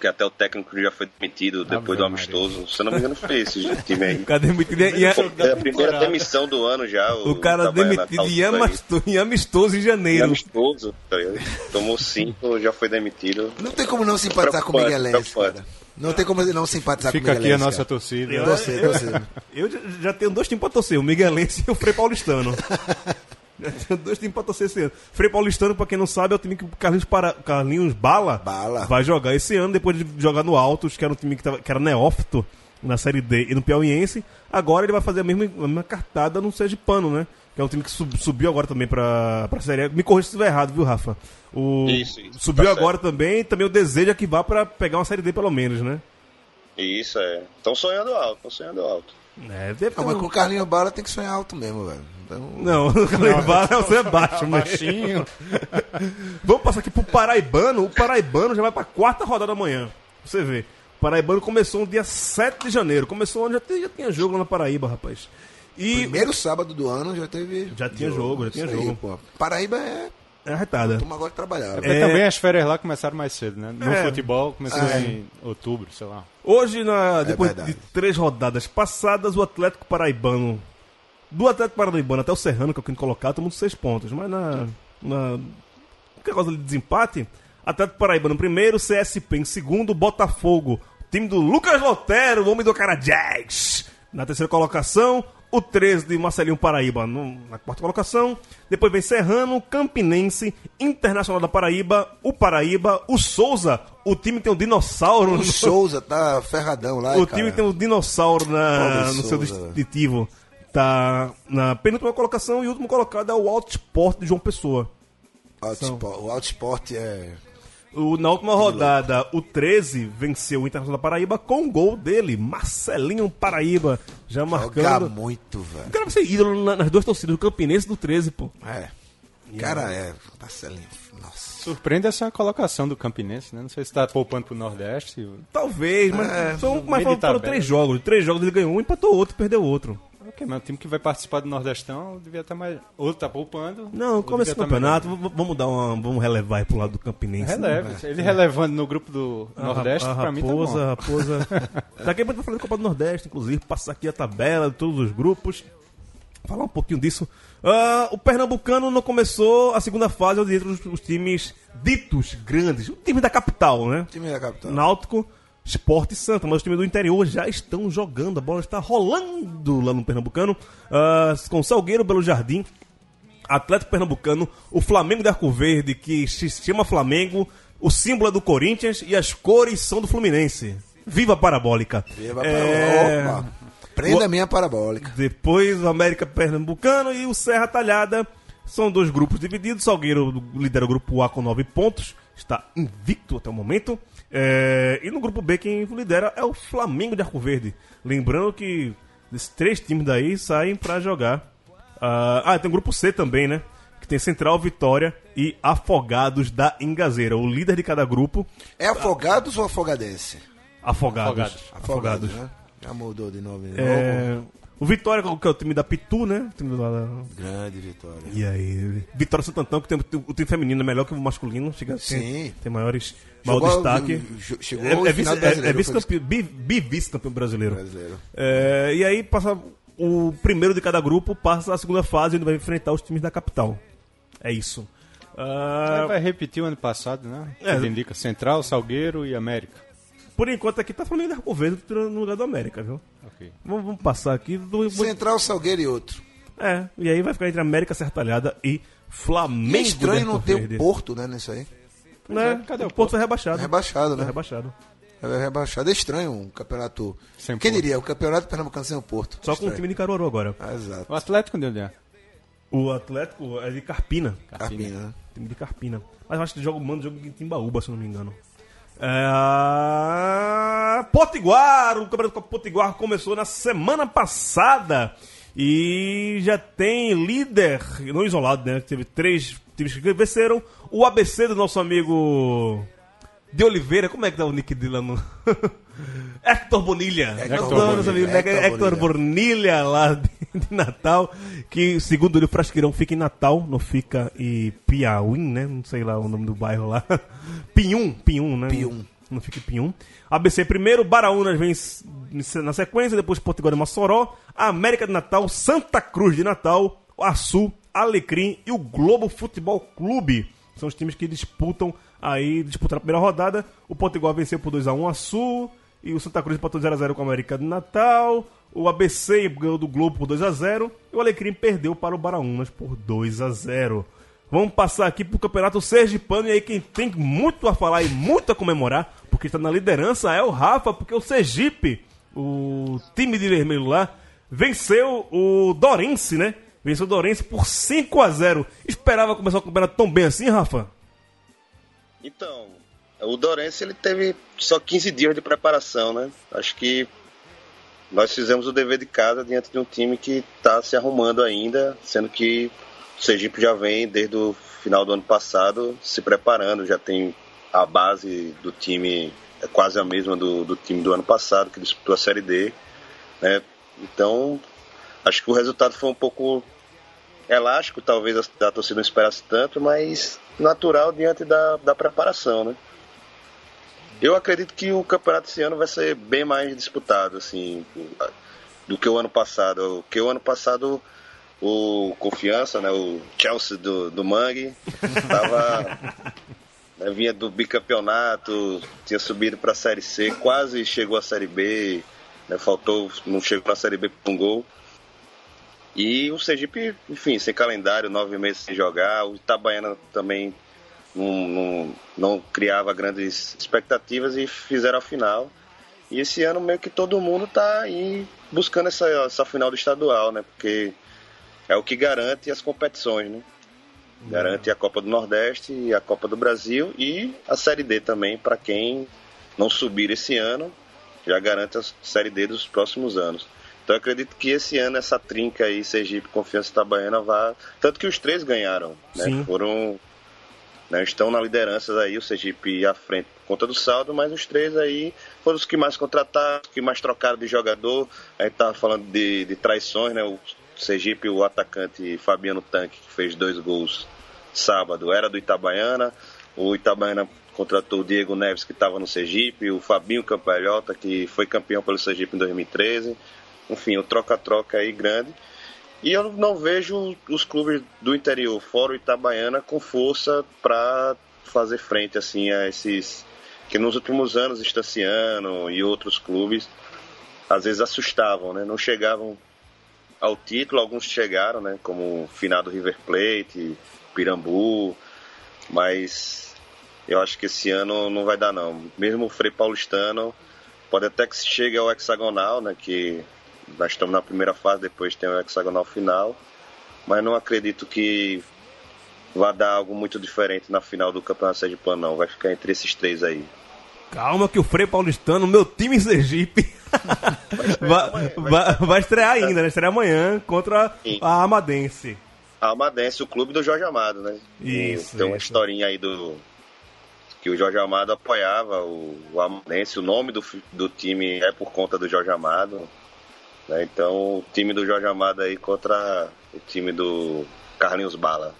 F: que até o técnico já foi demitido depois do amistoso. Se eu não me engano, foi esse time aí. [laughs]
C: O cara demitido em,
F: É a primeira demissão do ano já.
C: o cara
F: Itabaiana
C: demitido em amistoso, em amistoso em
F: E
C: janeiro.
F: amistoso, tá ligado? Tomou cinco, já foi demitido.
E: Não tem como não simpatizar com o cara. Não tem como não simpatizar
D: Fica
E: com o
D: aqui a nossa
E: cara.
D: torcida.
E: Torcer.
C: Eu já- já tenho dois times pra torcer, o Miguelense e o Frei Paulistano. [laughs] [laughs] dois times pra torcer esse ano. Frei Paulistano, pra quem não sabe, é o time que o Carlinhos, para... Carlinhos Bala,
E: Bala.
C: vai jogar esse ano, depois de jogar no Altos, que era um time que, tava... que era neófito na Série D e no Piauiense. Agora ele vai fazer a mesma, a mesma cartada no Sergipano, né? Que é um time que sub- subiu agora também pra, pra Série A. Me corrija se estiver errado, viu, Rafa? O...
F: Isso, isso,
C: Subiu
F: tá
C: agora também, também o desejo é que vá pra pegar uma Série D pelo menos, né?
F: Isso é. Estão sonhando alto, estão sonhando alto.
C: É, deve ter
E: Não, mas com o Carlinho Bala tem que sonhar alto mesmo, velho. Então,
C: Não, [laughs] o Carlinhos Bala você é [laughs] baixo, mas...
D: Baixinho. [laughs]
C: Vamos passar aqui pro Paraibano. O Paraibano já vai pra quarta rodada amanhã. Pra você ver. O Paraibano começou no dia 7 de janeiro. Começou onde já, tinha- já tinha jogo lá na Paraíba, rapaz. E
E: primeiro sábado do ano já teve.
C: Já tinha jogo, já tinha
E: Isso aí,
C: jogo.
E: pô. Paraíba é.
C: é arretada.
E: Turma agora de trabalhar.
D: Porque
C: É.
D: também as férias lá começaram mais cedo, né? No
C: É.
D: futebol começou
E: É.
D: em outubro, sei lá.
C: Hoje, na, depois
E: verdade.
C: de três rodadas passadas, o Atlético Paraibano. Do Atlético Paraibano até o Serrano, que é o quinto colocado, tomou seis pontos. Mas na. na que causa de desempate, Atlético Paraibano em primeiro, CSP em segundo, Botafogo. Time do Lucas Lotero, o homem do cara Jags. Na terceira colocação, o 13 de Marcelinho Paraíba no- na quarta colocação. Depois vem Serrano, Campinense, Internacional da Paraíba, o Paraíba, o Souza. O time tem um dinossauro.
E: O
C: no-
E: Souza tá ferradão lá.
C: o
E: cara.
C: time tem um dinossauro na, no seu
E: Souza.
C: distintivo. Tá na penúltima colocação e o último colocado é o Outsport de João Pessoa.
E: Outsport- O Outsport é.
C: O, na última rodada, o 13 venceu o Internacional da Paraíba com o gol dele, Marcelinho Paraíba, já
E: Joga
C: marcando.
E: muito, velho.
C: O cara vai ser ídolo na- nas duas torcidas, do Campinense e do 13, pô.
E: É. Cara, é. Marcelinho. Nossa.
D: Surpreende essa colocação do Campinense, né? Não sei se tá poupando pro Nordeste.
C: Talvez, mas,
E: É,
C: são,
D: meio
C: mas foram, foram três jogos. Três jogos ele ganhou um, empatou outro, perdeu outro.
D: Ok, mas o time que vai participar do Nordestão devia estar mais. Ou tá poupando.
C: Não, esse
D: devia tá
C: campeonato, vamos dar uma. Vamos relevar aí pro lado do Campinense.
D: melhor. Releve. Ele relevando no grupo do
C: A
D: Nordeste,
C: ra- a
D: pra mim tá
C: raposa,
D: bom.
C: a raposa. [laughs] Daqui a pouco vai falar da Copa do Nordeste, inclusive, passar aqui a tabela de todos os grupos. Falar um pouquinho disso. Ah, o Pernambucano não começou a segunda fase entre os, os times ditos grandes. O time da capital, né?
E: Time da capital.
C: Náutico, Esporte Santa, mas os times do interior já estão jogando, a bola está rolando lá no Pernambucano, ah, com Salgueiro, Belo Jardim, Atlético Pernambucano, o Flamengo da Arco Verde, que se chama Flamengo, o símbolo é do Corinthians e as cores são do Fluminense. Viva a Parabólica!
E: Viva
C: É,
E: Opa. Prenda
C: o-
E: a minha parabólica.
C: depois o América Pernambucano e o Serra Talhada. São dois grupos divididos. Salgueiro lidera o grupo A com nove pontos. Está invicto até o momento. É, e no grupo B quem lidera é o Flamengo de Arco Verde. Lembrando que esses três times daí saem para jogar. Ah, ah, tem o grupo C também, né? Que tem Central, Vitória e Afogados da Engazeira. O líder de cada grupo,
E: É Afogados ou Afogadense?
C: Afogados.
D: Afogados.
C: Afogados.
E: né? Já mudou de nome. de
C: É,
E: novo.
C: o Vitória, que é o time da Pitu, né? O time da-
E: Grande vitória.
C: E aí, Vitória Santantão, que tem o time feminino é melhor que o masculino, chega
E: Sim.
C: tem, tem maiores, maior
E: Jogou-
C: destaque.
E: chegou
C: é, é vice, é,
E: brasileiro,
C: é vice-campeão, bi- bi-vice-campeão brasileiro.
E: Brasileiro.
C: É, e aí passa o primeiro de cada grupo passa a segunda fase e vai enfrentar os times da capital. É isso. Ah,
D: Vai repetir o ano passado, né?
C: É.
D: Indica Central, Salgueiro e América.
C: por enquanto aqui tá Flamengo da Arco Verde no lugar do América, viu?
D: Ok.
C: Vamos, vamos passar aqui. do-
E: Central, Salgueiro e outro.
C: É, e aí vai ficar entre América Sertalhada e Flamengo.
E: E é estranho
C: de
E: não ter o Porto, né, nisso aí.
C: Né?
D: é, cadê o
C: Porto foi rebaixado.
E: É rebaixado, né?
C: Foi rebaixado.
E: É rebaixado. É estranho um campeonato.
D: Sem
E: Quem
D: Porto.
E: diria? O campeonato pernambucano sem o Porto.
C: Só com o
E: Estranho.
C: time de Caruaru agora.
E: Ah, exato.
D: O Atlético onde é?
C: O Atlético é de Carpina.
E: Carpina, né?
C: Time de Carpina. Mas eu acho que joga, manda jogo em Timbaúba, se eu não me engano. É... Potiguar, o Campeonato Potiguar começou na semana passada e já tem líder, não isolado, né? Teve três times que venceram. O ABC do nosso amigo de Oliveira, como é que tá o nick dele lá no. [laughs] Hector Bonilha.
E: Hector Bonilha,
C: lá de, de Natal. Que segundo ele, o Frasqueirão fica em Natal, não fica em Piauí, né? Não sei lá o nome do bairro lá. [laughs] Pinhum, Pinhum, né?
E: Pium.
C: Não fica em Pinhum. ABC primeiro, Baraunas vem na sequência, depois Potiguar de Mossoró, América de Natal, Santa Cruz de Natal, Açu, Alecrim e o Globo Futebol Clube. São os times que disputam aí, disputaram a primeira rodada. O Potiguar venceu por 2x1 o Açu, e o Santa Cruz empatou 0x0 com a América de Natal. O ABC ganhou do Globo por 2x0 e o Alecrim perdeu para o Baraunas por 2x0. Vamos passar aqui pro Campeonato Sergipano e aí quem tem muito a falar e muito a comemorar, porque está na liderança, é o Rafa, porque o Sergipe, o time de vermelho lá, venceu o Dorense, né? Venceu o Dorense por 5 a 0 Esperava começar o campeonato tão bem assim, Rafa?
F: Então, o Dorense ele teve só 15 dias de preparação, né? Acho que nós fizemos o dever de casa diante de um time que está se arrumando ainda, sendo que o Sergipe já vem desde o final do ano passado se preparando, já tem a base do time é quase a mesma do, do time do ano passado que disputou a Série D, né? Então, acho que o resultado foi um pouco elástico, talvez a, a torcida não esperasse tanto, mas natural diante da, da preparação, né? Eu acredito que o campeonato esse ano vai ser bem mais disputado, assim, do que o ano passado. Porque o ano passado o Confiança, né, o Chelsea do, do Mangue, tava, [laughs] né, vinha do bicampeonato, tinha subido para a Série C, quase chegou à Série B, né, faltou, não chegou na Série B por um gol. E o Sergipe, enfim, sem calendário, nove meses sem jogar. O Itabaiana também não, não, não criava grandes expectativas e fizeram a final. E esse ano meio que todo mundo está aí buscando essa, essa final do estadual, né? Porque é o que garante as competições, né? Garante a Copa do Nordeste e a Copa do Brasil e a Série D também, para quem não subir esse ano, já garante a Série D dos próximos anos. Então eu acredito que esse ano essa trinca aí, Sergipe, Confiança e Itabaiana, vá. Tanto que os três ganharam, né? Foram. né, estão na liderança aí, o Sergipe à frente por conta do saldo, mas os três aí foram os que mais contrataram, os que mais trocaram de jogador. A gente tava falando de, de traições, né? O Sergipe, o atacante Fabiano Tanque, que fez dois gols sábado, era do Itabaiana. O Itabaiana contratou o Diego Neves, que estava no Sergipe, o Fabinho Campalhota, que foi campeão pelo Sergipe em 2013. Enfim, o troca-troca aí grande. E eu não vejo os clubes do interior, fora o Itabaiana, com força para fazer frente assim a esses que nos últimos anos Estaciano e outros clubes às vezes assustavam, né? Não chegavam ao título, alguns chegaram, né? Como o finado River Plate, Pirambu, mas eu acho que esse ano não vai dar não. Mesmo o Frei Paulistano pode até que chegue ao hexagonal, né? Que nós estamos na primeira fase, depois tem o hexagonal final, mas não acredito que vai dar algo muito diferente na final do Campeonato Sergipano, não. Vai ficar entre esses três aí.
C: Calma que o Frei Paulistano, meu time em Sergipe, [laughs] vai, vai- vai estrear ainda, né? Estreia amanhã contra
F: Sim.
C: a Amadense.
F: A Almadense, o clube do Jorge Amado, né?
C: Isso,
F: E Tem uma
C: isso.
F: historinha aí do. Que o Jorge Amado apoiava o, o Almadense. O nome do, do time é por conta do Jorge Amado. né? Então, o time do Jorge Amado aí contra o time do Carlinhos Bala.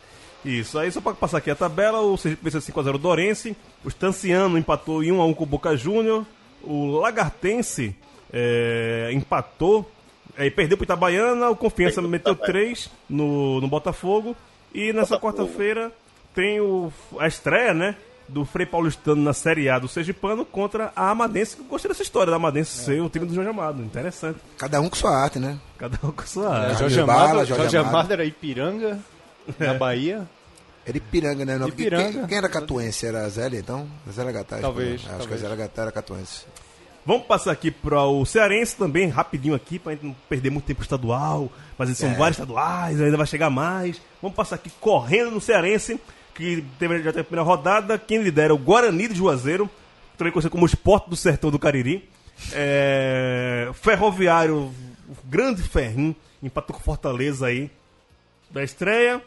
C: Isso, aí só para passar aqui a tabela, o Sergipe venceu 5x0 o Dorense, o Stanciano empatou em 1x1 com o Boca Júnior, o Lagartense é, empatou, é, perdeu pro Itabaiana, o Confiança meteu
F: Itabaiana.
C: 3 no, no Botafogo, e nessa quarta-feira tem o, a estreia, né, do Frei Paulistano na Série A do Sergipano contra a Amadense, que eu gostei dessa história da Amadense ser o time do Jorge Amado, interessante,
E: Cada um com sua arte, né?
C: cada um com sua
D: É,
C: área.
D: Jorge
E: Bala,
D: Amado,
E: Jorge
D: Jorge
E: Amado.
D: Amado era Ipiranga, [laughs] na Bahia.
E: É de Piranga, né? Não,
D: Ipiranga.
E: Quem, quem era catuense? Era a Zélia, então? A Zélia Gataz.
D: Talvez,
E: pô. Acho
D: talvez.
E: que a Zélia Gataz era catuense.
C: Vamos passar aqui para o Cearense também, rapidinho aqui, para gente não perder muito tempo estadual. Mas eles são
E: É.
C: vários estaduais, ainda vai chegar mais. Vamos passar aqui correndo no Cearense, que teve, já teve a primeira rodada. Quem lidera é o Guarani de Juazeiro. também conhecido como Esporte do Sertão do Cariri. É, Ferroviário, o grande Ferrim, empatou com Fortaleza aí da estreia.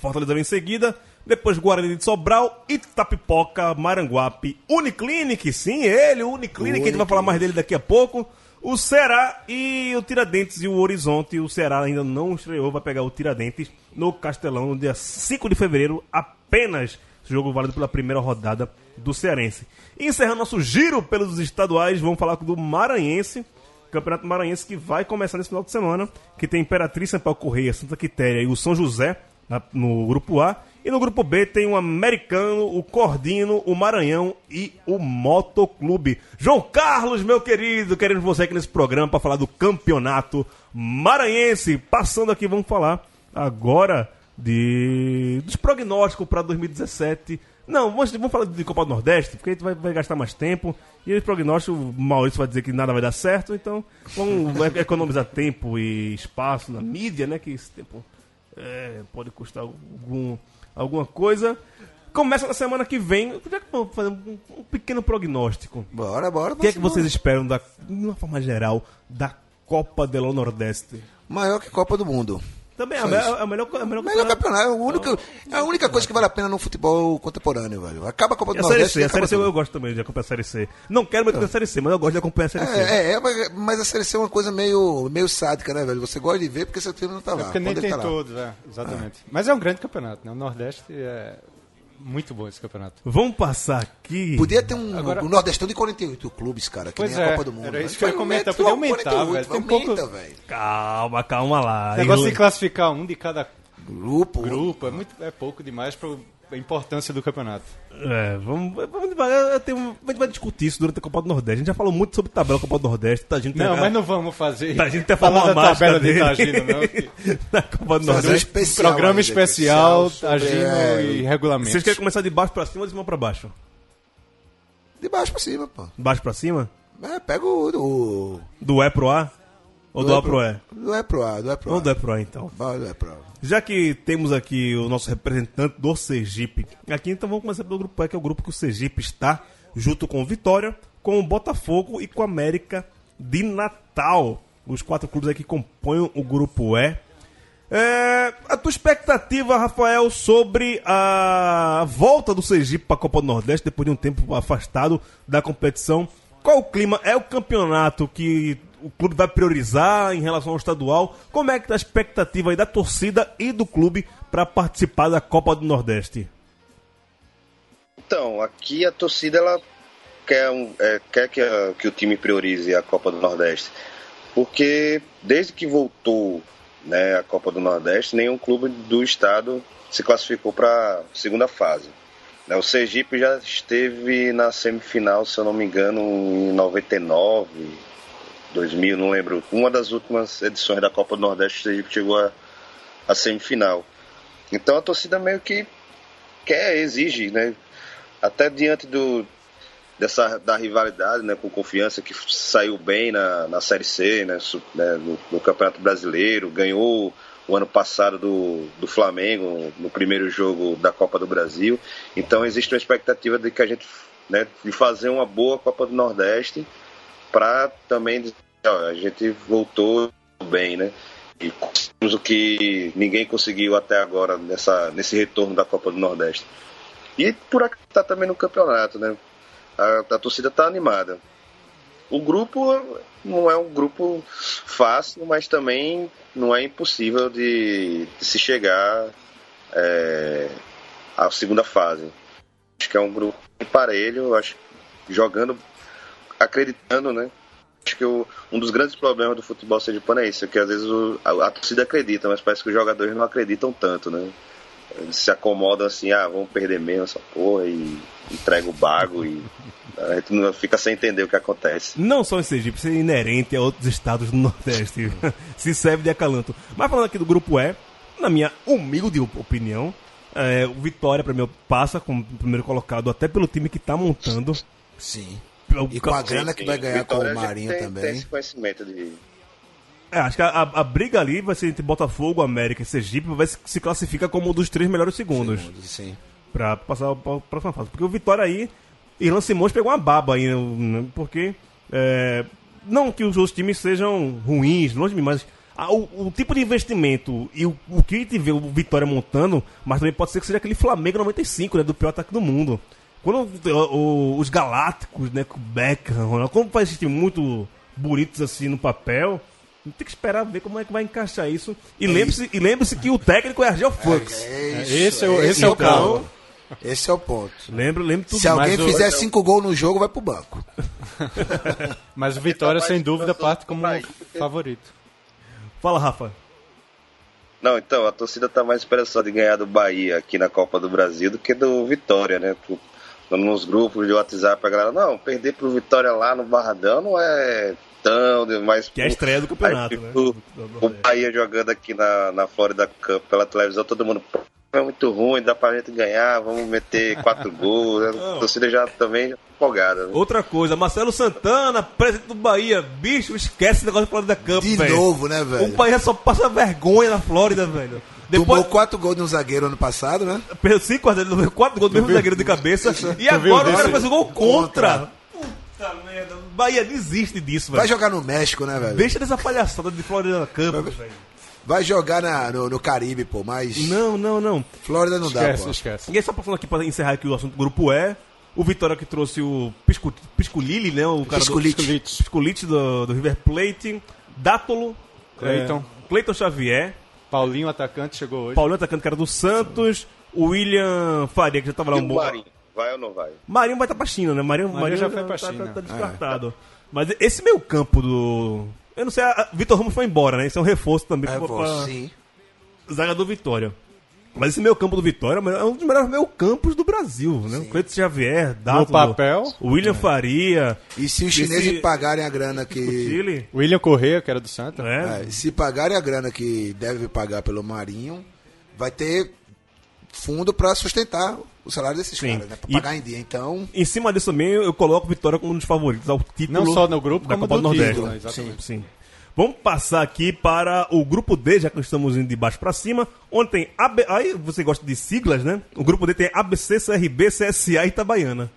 C: Fortaleza vem em seguida. Depois Guarani de Sobral, Itapipoca, Maranguape, Uniclinic, sim, ele, o Uniclinic, a gente vai falar mais dele daqui a pouco. O Ceará e o Tiradentes e o Horizonte. O Ceará ainda não estreou, vai pegar o Tiradentes no Castelão no dia 5 de fevereiro, apenas jogo válido pela primeira rodada do Cearense. Encerrando nosso giro pelos estaduais, vamos falar do Maranhense. Campeonato Maranhense que vai começar nesse final de semana, que tem Imperatriz, Sampaio Correia, Santa Quitéria e o São José na- no grupo A. E no grupo B tem o Americano, o Cordino, o Maranhão e o Motoclube. João Carlos, meu querido, queremos você aqui nesse programa para falar do campeonato maranhense. Passando aqui, vamos falar agora de dos prognósticos para 2017. Não, vamos, vamos falar de Copa do Nordeste, porque a gente vai, vai gastar mais tempo. E os prognósticos, o Maurício vai dizer que nada vai dar certo, então vamos [laughs] economizar tempo e espaço na mídia, né? Que esse tempo é, pode custar algum, alguma coisa. Começa na semana que vem. Já que vamos fazer um, um pequeno prognóstico.
E: Bora, bora.
C: O que é que vocês esperam, da, de uma forma geral, da Copa do Nordeste?
E: Maior que Copa do Mundo.
C: Também é
E: Só
C: a, me-
E: isso.
C: é a melhor, a melhor,
E: Melhor campeonato. É, o único, é a única coisa que vale a pena no futebol contemporâneo, velho. Acaba a Copa do
C: a Série
E: Nordeste.
C: C,
E: e
C: a Série C eu
E: tudo.
C: gosto também de acompanhar a Série C. Não quero muito a Série C, mas eu gosto de acompanhar a Série C.
E: É, é, mas- a Série C é uma coisa meio, meio sádica, né, velho? Você gosta de ver porque seu time não tá lá.
D: Porque nem tem
E: tá
D: todos, é, exatamente. Mas é um grande campeonato, né? O Nordeste é muito bom esse campeonato.
C: Vamos passar aqui.
E: Podia ter um,
D: Agora-
E: um Nordestão de 48 clubes, cara, que
D: Pois
E: nem a
D: é,
E: Copa do Mundo.
D: era
E: né?
D: isso que eu ia comentar, podia aumentar,
E: 48,
D: velho. Tem
E: Aumenta,
D: pouco-
E: velho.
C: Calma, calma lá.
D: O negócio
C: Eu-
D: de classificar um de cada
E: Grupo.
D: grupo é, muito, é pouco demais para a importância do campeonato.
C: É, vamos, vamos devagar. eu tenho- a gente vai discutir isso durante a Copa do Nordeste. A gente já falou muito sobre tabela da Copa do Nordeste. Tá, a gente
D: Não,
C: tem-
D: mas não vamos fazer.
C: A gente até
D: falar
C: falou a
D: da
C: mágica
D: tabela de
C: dele.
D: Tagino, não. que- [laughs]
C: na Copa do
E: Fazer um
C: Nordeste.
E: especial.
D: Programa especial, Tagino
E: é,
D: e regulamento.
C: Vocês querem começar de baixo pra cima ou de cima pra baixo?
E: De baixo pra cima, pô.
C: Baixo pra cima?
E: É, pega o. o
C: Do E pro A? Ou do, A pro E?
E: Do E pro A, do E pro A.
C: Vamos do E pro A então.
E: Vai, do E pro A.
C: Já que temos aqui o nosso representante do Sergipe, aqui então vamos começar pelo grupo E, que é o grupo que o Sergipe está, junto com o Vitória, com o Botafogo e com o América de Natal. Os quatro clubes aqui compõem o grupo E. É, a tua expectativa, Rafael, sobre a volta do Sergipe para a Copa do Nordeste depois de um tempo afastado da competição? Qual o clima? É o campeonato que o clube vai priorizar em relação ao estadual? Como é que tá a expectativa aí da torcida e do clube para participar da Copa do Nordeste?
F: Então, aqui a torcida ela quer, é, quer que, a- que o time priorize a Copa do Nordeste. Porque desde que voltou né, a Copa do Nordeste, nenhum clube do estado se classificou para a segunda fase. Né, O Sergipe já esteve na semifinal, se eu não me engano, em 99, 2000, não lembro. Uma das últimas edições da Copa do Nordeste, Sergipe chegou à à semifinal. Então a torcida meio que quer, exige, né? Até diante do dessa da rivalidade, né, com confiança que saiu bem na, na série C, né, né, no, no Campeonato Brasileiro, ganhou o ano passado do, do Flamengo no primeiro jogo da Copa do Brasil. Então existe uma expectativa de que a gente, né, de fazer uma boa Copa do Nordeste para também dizer, ó, a gente voltou bem, né? E conseguimos o que ninguém conseguiu até agora nessa, nesse retorno da Copa do Nordeste. E por acreditar também no campeonato, né? A, a torcida está animada. O grupo não é um grupo fácil, mas também não é impossível de, de se chegar é, à segunda fase. Acho que é um grupo parelho, acho jogando, acreditando, né? Acho que o- um dos grandes problemas do futebol sergipano é isso, que às vezes o- a, a torcida acredita, mas parece que os jogadores não acreditam tanto, né? Eles se acomodam assim, ah, vamos perder mesmo essa porra e entrega o bago e a gente não fica sem entender o que acontece.
C: Não só em Sergipe, isso é inerente a outros estados do Nordeste. [laughs] Se serve de acalanto. Mas falando aqui do grupo E, na minha humilde opinião, é, o Vitória, para mim, passa como primeiro colocado, até pelo time que tá montando.
E: Sim.
C: O-
E: E com a grana que vai ganhar com
F: Vitória
E: o
F: já
E: Marinho
F: tem,
E: também.
F: Tem esse conhecimento de.
C: É, acho que a, a- a briga ali vai ser entre Botafogo, América e Sergipe, vai se, se classifica como um dos três melhores segundos
E: Sim.
C: pra passar pra próxima fase. Porque o Vitória aí Irlan Simões pegou uma baba aí, né? porque é, não que os outros times sejam ruins, longe de mim, mas a- o, o tipo de investimento e o, o que a gente vê o Vitória montando, mas também pode ser que seja aquele Flamengo 95, né, do pior ataque do mundo. Quando o- o- os Galácticos, né, com o Beckham, Ronaldo, como faz esses times muito bonitos assim no papel, tem que esperar ver como é que vai encaixar isso. E lembre-se e lembre-se que o técnico é Argel Fux.
E: É isso,
D: Esse é o- esse é o
E: ponto. Esse é o ponto.
C: Lembra, lembra tudo.
E: Se alguém
D: Mas o-
E: fizer cinco gols no jogo, vai pro banco. [laughs]
D: Mas o Vitória, sem dúvida, parte como favorito.
C: Fala, Rafa.
F: Não, então, a torcida tá mais esperançosa de ganhar do Bahia aqui na Copa do Brasil do que do Vitória, né? Nos grupos de WhatsApp, a galera, não, perder pro Vitória lá no Barradão não é tão demais.
C: Que é a estreia do campeonato,
F: Aí,
C: né?
F: O, o Bahia jogando aqui na, na Florida Cup pela televisão, todo mundo, "Pô, é muito ruim, dá pra gente ganhar, vamos meter [laughs] quatro gols. A torcida já também tá empolgada. Né?
C: Outra coisa, Marcelo Santana, presidente do Bahia. Bicho, esquece esse negócio de Florida Cup,
E: De
C: velho.
E: novo, né,
C: O
E: velho?
C: Bahia só passa vergonha na Flórida, velho.
E: Tomou
C: Depois,
E: quatro gols no zagueiro ano passado, né?
C: perdeu cinco levou quatro gols do mesmo zagueiro de cabeça. E
D: viu
C: agora o cara fez o gol contra.
E: Contra.
C: Puta merda. Bahia desiste disso,
E: Vai
C: velho.
E: jogar no México, né, velho?
C: Deixa dessa palhaçada de Florida Cup, velho.
E: Vai jogar na- no, no Caribe, pô, mas
C: Não, não, não.
E: Flórida não dá,
D: Esquece,
E: pô.
D: esquece.
C: E aí, só pra falar aqui, pra encerrar aqui o assunto do grupo E, o Vitória que trouxe o Pisco, Piscolili, né? O cara
E: Piscolite.
C: do Piscolite do, do River Plate, Dátolo,
D: Cleiton.
C: é, Cleiton Xavier,
D: Paulinho, atacante, chegou hoje.
C: Paulinho atacante que era do Santos, o William Faria, que já tava lá
F: E
C: um bom.
F: Marinho, vai ou não vai?
C: Marinho vai estar pra China, né? Marinho,
D: Marinho já foi
C: tá,
D: pra
C: tá-
D: China.
C: tá descartado. Mas esse meio campo do. Eu não sei, a- Vitor Ramos foi embora, né? Isso é um reforço também
E: É,
C: pra
E: sim.
C: zaga do Vitória. Mas esse meio campo do Vitória é um dos melhores meio campos do Brasil, né? Cleiton Xavier, Dátolo,
D: papel.
C: William Faria,
E: E se os
C: Esse-
E: chineses pagarem a grana que.
C: Chile,
D: William Correia, que era do Santa.
C: né?
E: É, se pagarem a grana que deve pagar pelo Marinho, vai ter fundo pra sustentar o salário desses
C: Sim.
E: caras, né? Pra
C: E-
E: pagar em dia. Então,
C: Em cima disso também, eu coloco o Vitória como um dos favoritos ao título.
D: Não só no grupo,
C: da
D: como
C: Copa do
D: do
C: Nordeste.
D: título, exatamente.
C: Sim. Vamos passar aqui para o grupo D, já que estamos indo de baixo para cima, onde tem AB... aí você gosta de siglas, né? O grupo D tem ABC, CRB, CSA e Itabaiana.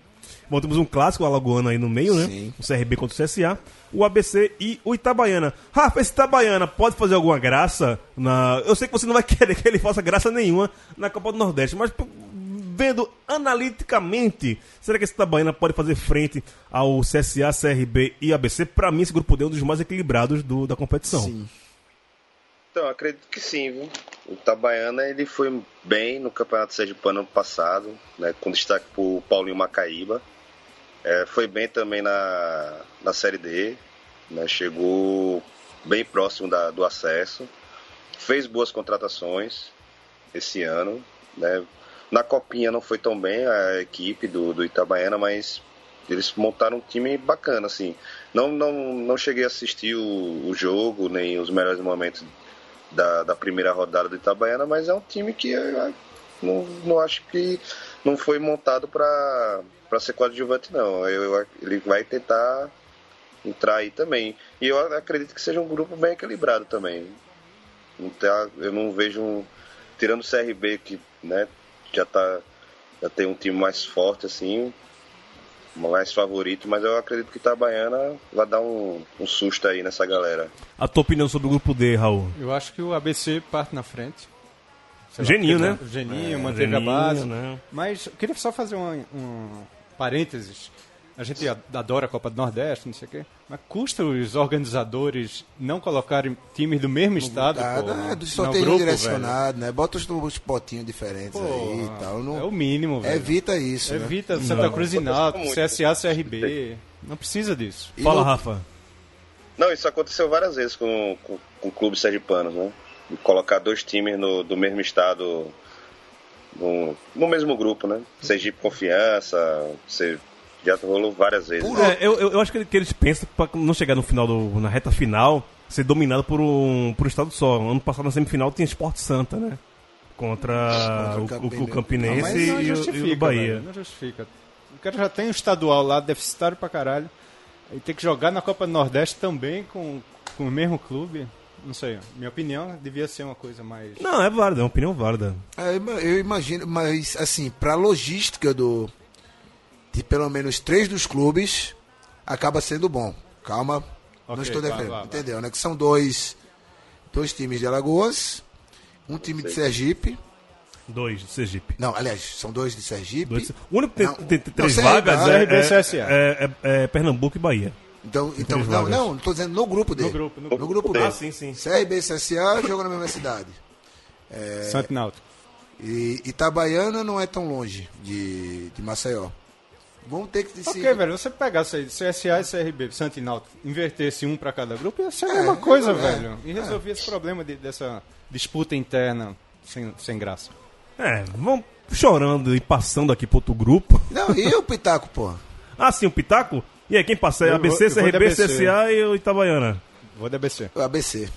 C: Bom, temos um clássico, Alagoano aí no meio, né?
E: Sim.
C: O CRB contra o CSA, o ABC e o Itabaiana. Rafa, esse Itabaiana pode fazer alguma graça na... Eu sei que você não vai [laughs] querer que ele faça graça nenhuma na Copa do Nordeste, mas vendo analiticamente, será que esse Itabaiana pode fazer frente ao CSA, CRB e ABC? Pra mim, esse grupo D é um dos mais equilibrados do- da competição.
E: sim.
F: Então, acredito que sim, viu? O Itabaiana, ele foi bem no Campeonato Sergipano ano passado, né, com destaque pro Paulinho Macaíba. É, foi bem também na, na Série D, né, chegou bem próximo da- do acesso. Fez boas contratações esse ano, né? Na Copinha não foi tão bem a equipe do, do Itabaiana, mas eles montaram um time bacana, assim. Não, não, não cheguei a assistir o, o jogo, nem os melhores momentos da, da primeira rodada do Itabaiana, mas é um time que eu não, não acho que não foi montado para ser coadjuvante, não. Eu, eu- ele vai tentar entrar aí também. E eu acredito que seja um grupo bem equilibrado também. Não tá- eu não vejo, um- tirando o CRB, que né, já, tá, já tem um time mais forte, assim, mais favorito, mas eu acredito que Itabaiana vai dar um, um susto aí nessa galera.
C: A tua opinião sobre o grupo D, Raul?
D: Eu acho que o ABC parte na frente. Sei lá,
C: Geninho, né?
D: O Geninho,
C: É,
D: manteve
C: Geninho,
D: a base.
C: né?
D: Mas eu queria só fazer um, um parênteses. A gente adora a Copa do Nordeste, não sei o quê. Mas custa os organizadores não colocarem times do mesmo estado
E: Tá,
D: pô,
E: né, do sorteio
D: grupo,
E: direcionado, né? Bota os, os potinhos diferentes
D: velho.
E: aí
D: Pô,
E: e tal. Não...
D: É o mínimo, velho.
E: Evita isso, né?
D: Evita Santa Cruz e Náutico. CSA, CRB. Não precisa disso.
E: E
C: Fala,
E: no-
C: Rafa.
F: Não, isso aconteceu várias vezes com, com, com clubes sergipanos, né? De colocar dois times no, do mesmo estado no, no mesmo grupo, né? Sergipe Confiança, você já rolou várias vezes.
E: Por
F: né?
C: É, eu, eu acho que, que eles pensam pra não chegar no final do, na reta final ser dominado por um, por um estado só. Ano passado na semifinal tinha Esporte Santa, né? Contra,
E: Contra
C: o,
E: o
C: o, o
E: Campinense.
C: E,
D: não
C: o- e
D: justifica,
C: o Bahia.
D: velho, não justifica. O cara já tem um estadual lá, deficitário pra caralho. E tem que jogar na Copa do Nordeste também com, com o mesmo clube. Não sei, minha opinião devia ser uma coisa mais.
C: Não, é válida, é uma opinião válida.
E: É, eu imagino, mas assim, pra logística do, de pelo menos três dos clubes, acaba sendo bom. Calma, não
D: Ok,
E: estou
D: vai,
E: defendendo,
D: vai, vai.
E: entendeu? Né? Que são dois, dois times de Alagoas, um time de Sergipe.
C: Dois de Sergipe.
E: Não, aliás, são dois de Sergipe.
C: Dois- O único que tem,
E: Não,
C: tem- tem
E: não,
C: três
E: CRB,
C: vagas é,
D: CRB,
C: é,
D: CSA.
C: é- é- é Pernambuco e Bahia.
E: Então, então não,
C: vagas.
E: não, estou dizendo no grupo dele.
D: No grupo, no
E: No grupo
C: Ah,
E: dele.
C: sim, sim.
E: CRB e CSA jogam na mesma cidade. É.
D: Santo Náutico.
E: E Itabaiana não é tão longe de, de Maceió. Vão ter que decidir.
D: Ok, velho, você pegasse aí CSA e CRB, Santo Náutico, invertesse um pra cada grupo, ia ser a mesma coisa,
E: é,
D: velho. E resolvia esse problema de- dessa disputa interna sem, sem graça.
C: É, vão chorando e passando aqui pro outro grupo.
E: Não, e o Pitaco, pô? [laughs]
C: Ah, sim, o Pitaco? E aí, quem passa? É
D: Eu
C: ABC,
D: vou- de
C: CRB,
D: ABC.
C: CSA e o Itabaiana.
D: Vou da ABC.
E: O ABC.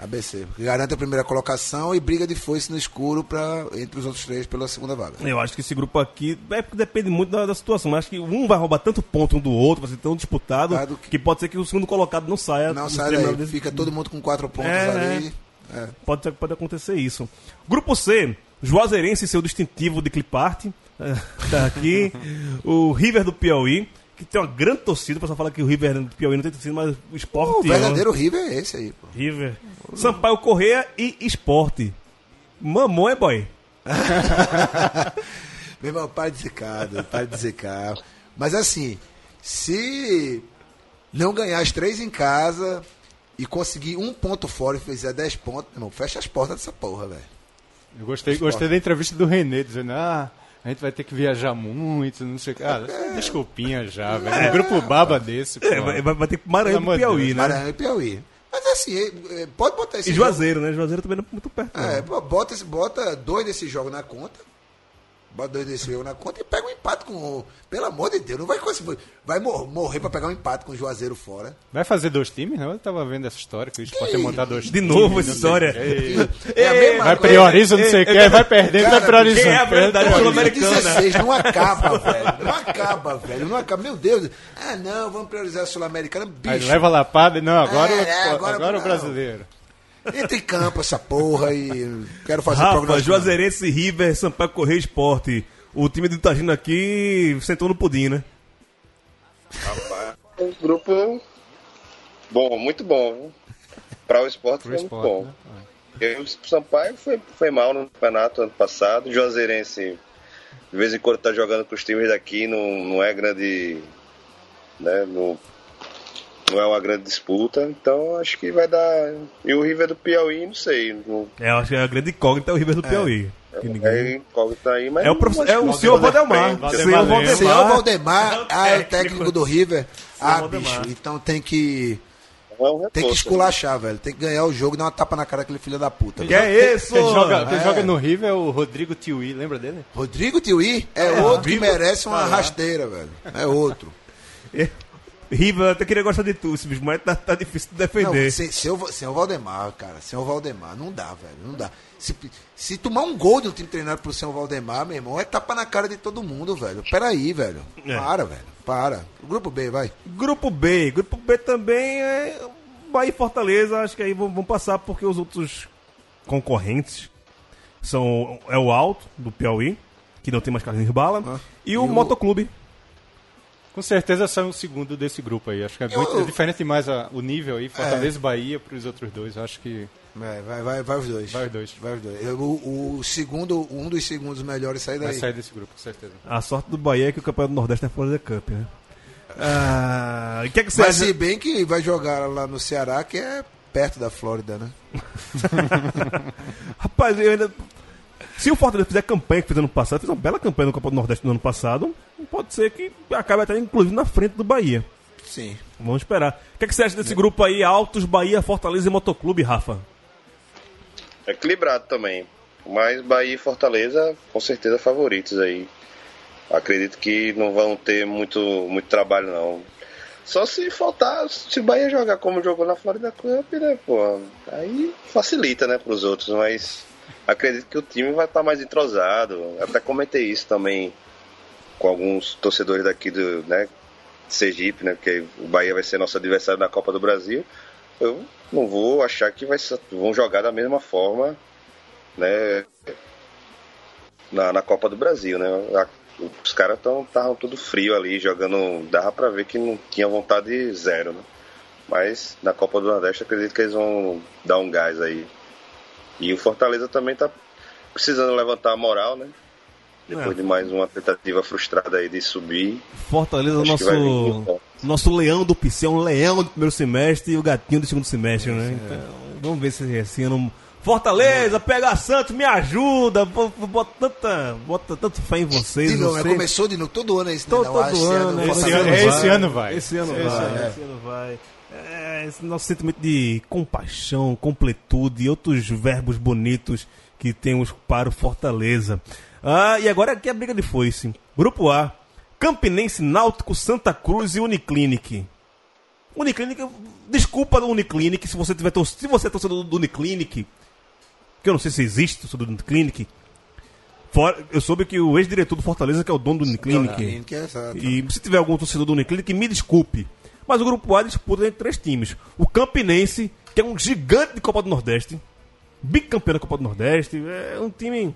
E: ABC. Garante a primeira colocação e briga de foice no escuro pra, entre os outros três pela segunda vaga.
C: Eu acho que esse grupo aqui é porque depende muito da, da situação. Mas acho que um vai roubar tanto ponto um do outro, vai ser tão disputado,
E: Claro que-
C: que... pode ser que o segundo colocado não saia.
E: Não
C: do
E: sai
C: primeiro
E: daí.
C: desse-
E: Fica todo mundo com quatro pontos
C: É,
E: ali. É.
C: Pode, ser- pode acontecer isso. Grupo C, Juazeirense, seu distintivo de cliparte. eh, Tá aqui. [laughs] o River do Piauí, que tem uma grande torcida. O pessoal fala que o River do Piauí não tem torcida, mas o esporte.
E: O verdadeiro River é esse aí, pô.
C: River. Sampaio Correia e Esporte. Mamão é boy. [laughs]
E: Meu irmão, para de zicar, para de zicar. Mas assim, se não ganhar as três em casa e conseguir um ponto fora e fizer 10 pontos, meu irmão, fecha as portas dessa porra, velho.
D: Eu gostei, gostei da entrevista do René, dizendo, ah, a gente vai ter que viajar muito, não sei o que. Ah, desculpinha já, velho. Um grupo baba desse, pô.
C: É, vai, vai- vai ter que Maranhão
D: de
C: Piauí,
D: Deus.
C: né?
E: Maranhão e Piauí. Mas assim, é, é, pode botar esse
C: E
E: jogo-
C: Juazeiro, né? Juazeiro também não é muito perto.
E: É, pô, bota, esse, bota dois desses jogos na conta. Bota dois desses jogos na conta e pega um empate com o. Pelo amor de Deus, não vai conseguir. Vai mor- morrer pra pegar um empate com o Juazeiro fora.
D: Vai fazer dois times, não? Eu tava vendo essa história, que o Sport ia montar dois
C: De
D: times.
C: novo essa história.
E: É a mesma
D: Vai prioriza, não sei o que, vai perdendo, vai priorizando.
C: é a verdade sul-americana?
E: 16 não acaba, velho. Não acaba, velho. Não acaba. Meu Deus. Ah, não, vamos priorizar a Sul-Americana.
D: Aí
E: Bicho,
D: leva lapada, não, agora,
E: É,
D: o-
E: é, agora-
D: agora, o
E: não.
D: brasileiro.
E: Entra em campo essa porra e quero fazer
C: Rafa,
E: prognóstico.
C: Juazeirense, River, Sampaio Correia Esporte. O time do Itagino aqui sentou no pudim, né?
F: Um grupo bom, muito bom. Para o esporte
D: Pro
F: foi
D: esporte,
F: muito bom.
D: né?
F: E o Sampaio foi, foi mal no campeonato ano passado. Juazeirense, de vez em quando, tá jogando com os times daqui, não, não é grande. Né, não, não é uma grande disputa. Então acho que vai dar. E o River do Piauí, não sei. Não,
C: É, eu acho que a grande incógnita é o River do Piauí. Que ninguém-
F: é incógnita aí, mas.
C: É o, prof... é o senhor
F: frente.
C: Senhor
D: Valdemar
C: Valdemar.
E: Senhor Valdemar,
C: É o
E: ah, é o
C: técnico.
E: do River. Ah,
C: Valdemar.
E: bicho, então tem que.
F: É um
E: Tem que
F: reforço.
E: esculachar, velho. Tem que ganhar o jogo e dar uma tapa na cara daquele filho da puta.
C: Que
E: velho.
C: é isso?
D: Quem joga, quem
E: É.
D: joga no River é o Rodrigo Tiwi, lembra dele?
E: Rodrigo Tiwi é, outro que merece uma
C: Ah.
E: rasteira, velho. É outro.
C: River, eu até queria gostar de tu, bicho, mas tá, tá difícil de
E: Não,
C: defender.
E: sem, sem, o, sem o Valdemar, cara. Sem o Valdemar, não dá, velho. Não dá. Se, se tomar um gol de um time treinado por sem o Valdemar, meu irmão, é tapa na cara de todo mundo, velho. Peraí, velho.
C: É.
E: Para, velho. Para. O grupo B, vai.
C: Grupo B. Grupo B também é Bahia e Fortaleza. Acho que aí vão, vão passar porque os outros concorrentes são é o Alto, do Piauí, que não tem mais Carlinhos Bala,
E: Ah.
C: e o
E: E o-
C: Motoclube.
D: Com certeza sai um segundo desse grupo aí. Acho que é,
E: Eu-
D: muito, é diferente demais a- o nível aí, Fortaleza e Bahia, para os outros dois. Acho que
E: Vai, vai, vai, vai os dois.
D: vai os dois.
E: Vai os dois. Eu- O, o segundo, um dos segundos melhores sai
D: Vai
E: daí.
D: sair desse grupo, com certeza.
C: A sorte do Bahia é que o campeonato do Nordeste é Florida Cup, né? Ah, que é que você
E: Mas
C: acha?
E: se bem que vai jogar lá no Ceará, que é perto da Flórida, né? [laughs]
C: Rapaz, eu ainda. Se o Fortaleza fizer campanha que fez ano passado, fez uma bela campanha no Copa do Nordeste no ano passado, pode ser que acabe até inclusive na frente do Bahia.
E: Sim.
C: Vamos esperar. O que, é que você acha desse grupo aí? Altos, Bahia, Fortaleza e Motoclube, Rafa?
F: equilibrado também. Mas Bahia e Fortaleza, com certeza, favoritos aí. Acredito que não vão ter muito, muito trabalho, não. Só se faltar, se o Bahia jogar como jogou na Florida Cup, né, pô, aí facilita, né, pros outros, mas acredito que o time vai estar mais entrosado. Até comentei isso também com alguns torcedores daqui do, né, Sergipe, né, porque o Bahia vai ser nosso adversário na Copa do Brasil. Eu não vou achar que vai vão jogar da mesma forma, né, na, na Copa do Brasil, né? A- os caras estavam tudo frio ali, jogando. Dava pra ver que não tinha vontade zero, né? Mas na Copa do Nordeste acredito que eles vão dar um gás aí. E o Fortaleza também tá precisando levantar a moral, né? Depois
C: É.
F: de mais uma tentativa frustrada aí de subir.
C: Fortaleza, nosso, nosso leão do PC, é um leão do primeiro semestre e o gatinho do segundo semestre, né? Então, vamos ver se esse ano. Fortaleza, pega Santos, me ajuda, bo- bo- bota tanta, bota tanto fé em vocês.
E: De novo,
C: não
E: né?
C: sei.
E: começou de novo, todo ano é isso, né?
C: Todo,
E: Não,
C: todo
E: esse
C: ano, esse ano,
D: é
E: vai.
D: esse ano vai.
C: Esse ano
D: Esse
C: vai,
E: é.
C: esse ano vai. É, esse nosso sentimento de compaixão, completude e outros verbos bonitos que temos para o Fortaleza. Ah, e agora aqui a briga de foice. Grupo A, Campinense, Náutico, Santa Cruz e Uniclinic. Uniclinic, desculpa do Uniclinic, se você tiver se você é torcedor do Uniclinic, que eu não sei se existe torcedor do Uniclinic. Fora, eu soube que o ex-diretor do Fortaleza, que é o dono do Uniclinic,
E: é, exato.
C: e se tiver algum torcedor do Uniclinic, me desculpe. Mas o grupo A disputa entre três times. O Campinense, que é um gigante de Copa do Nordeste, bicampeão da Copa do Nordeste, é um time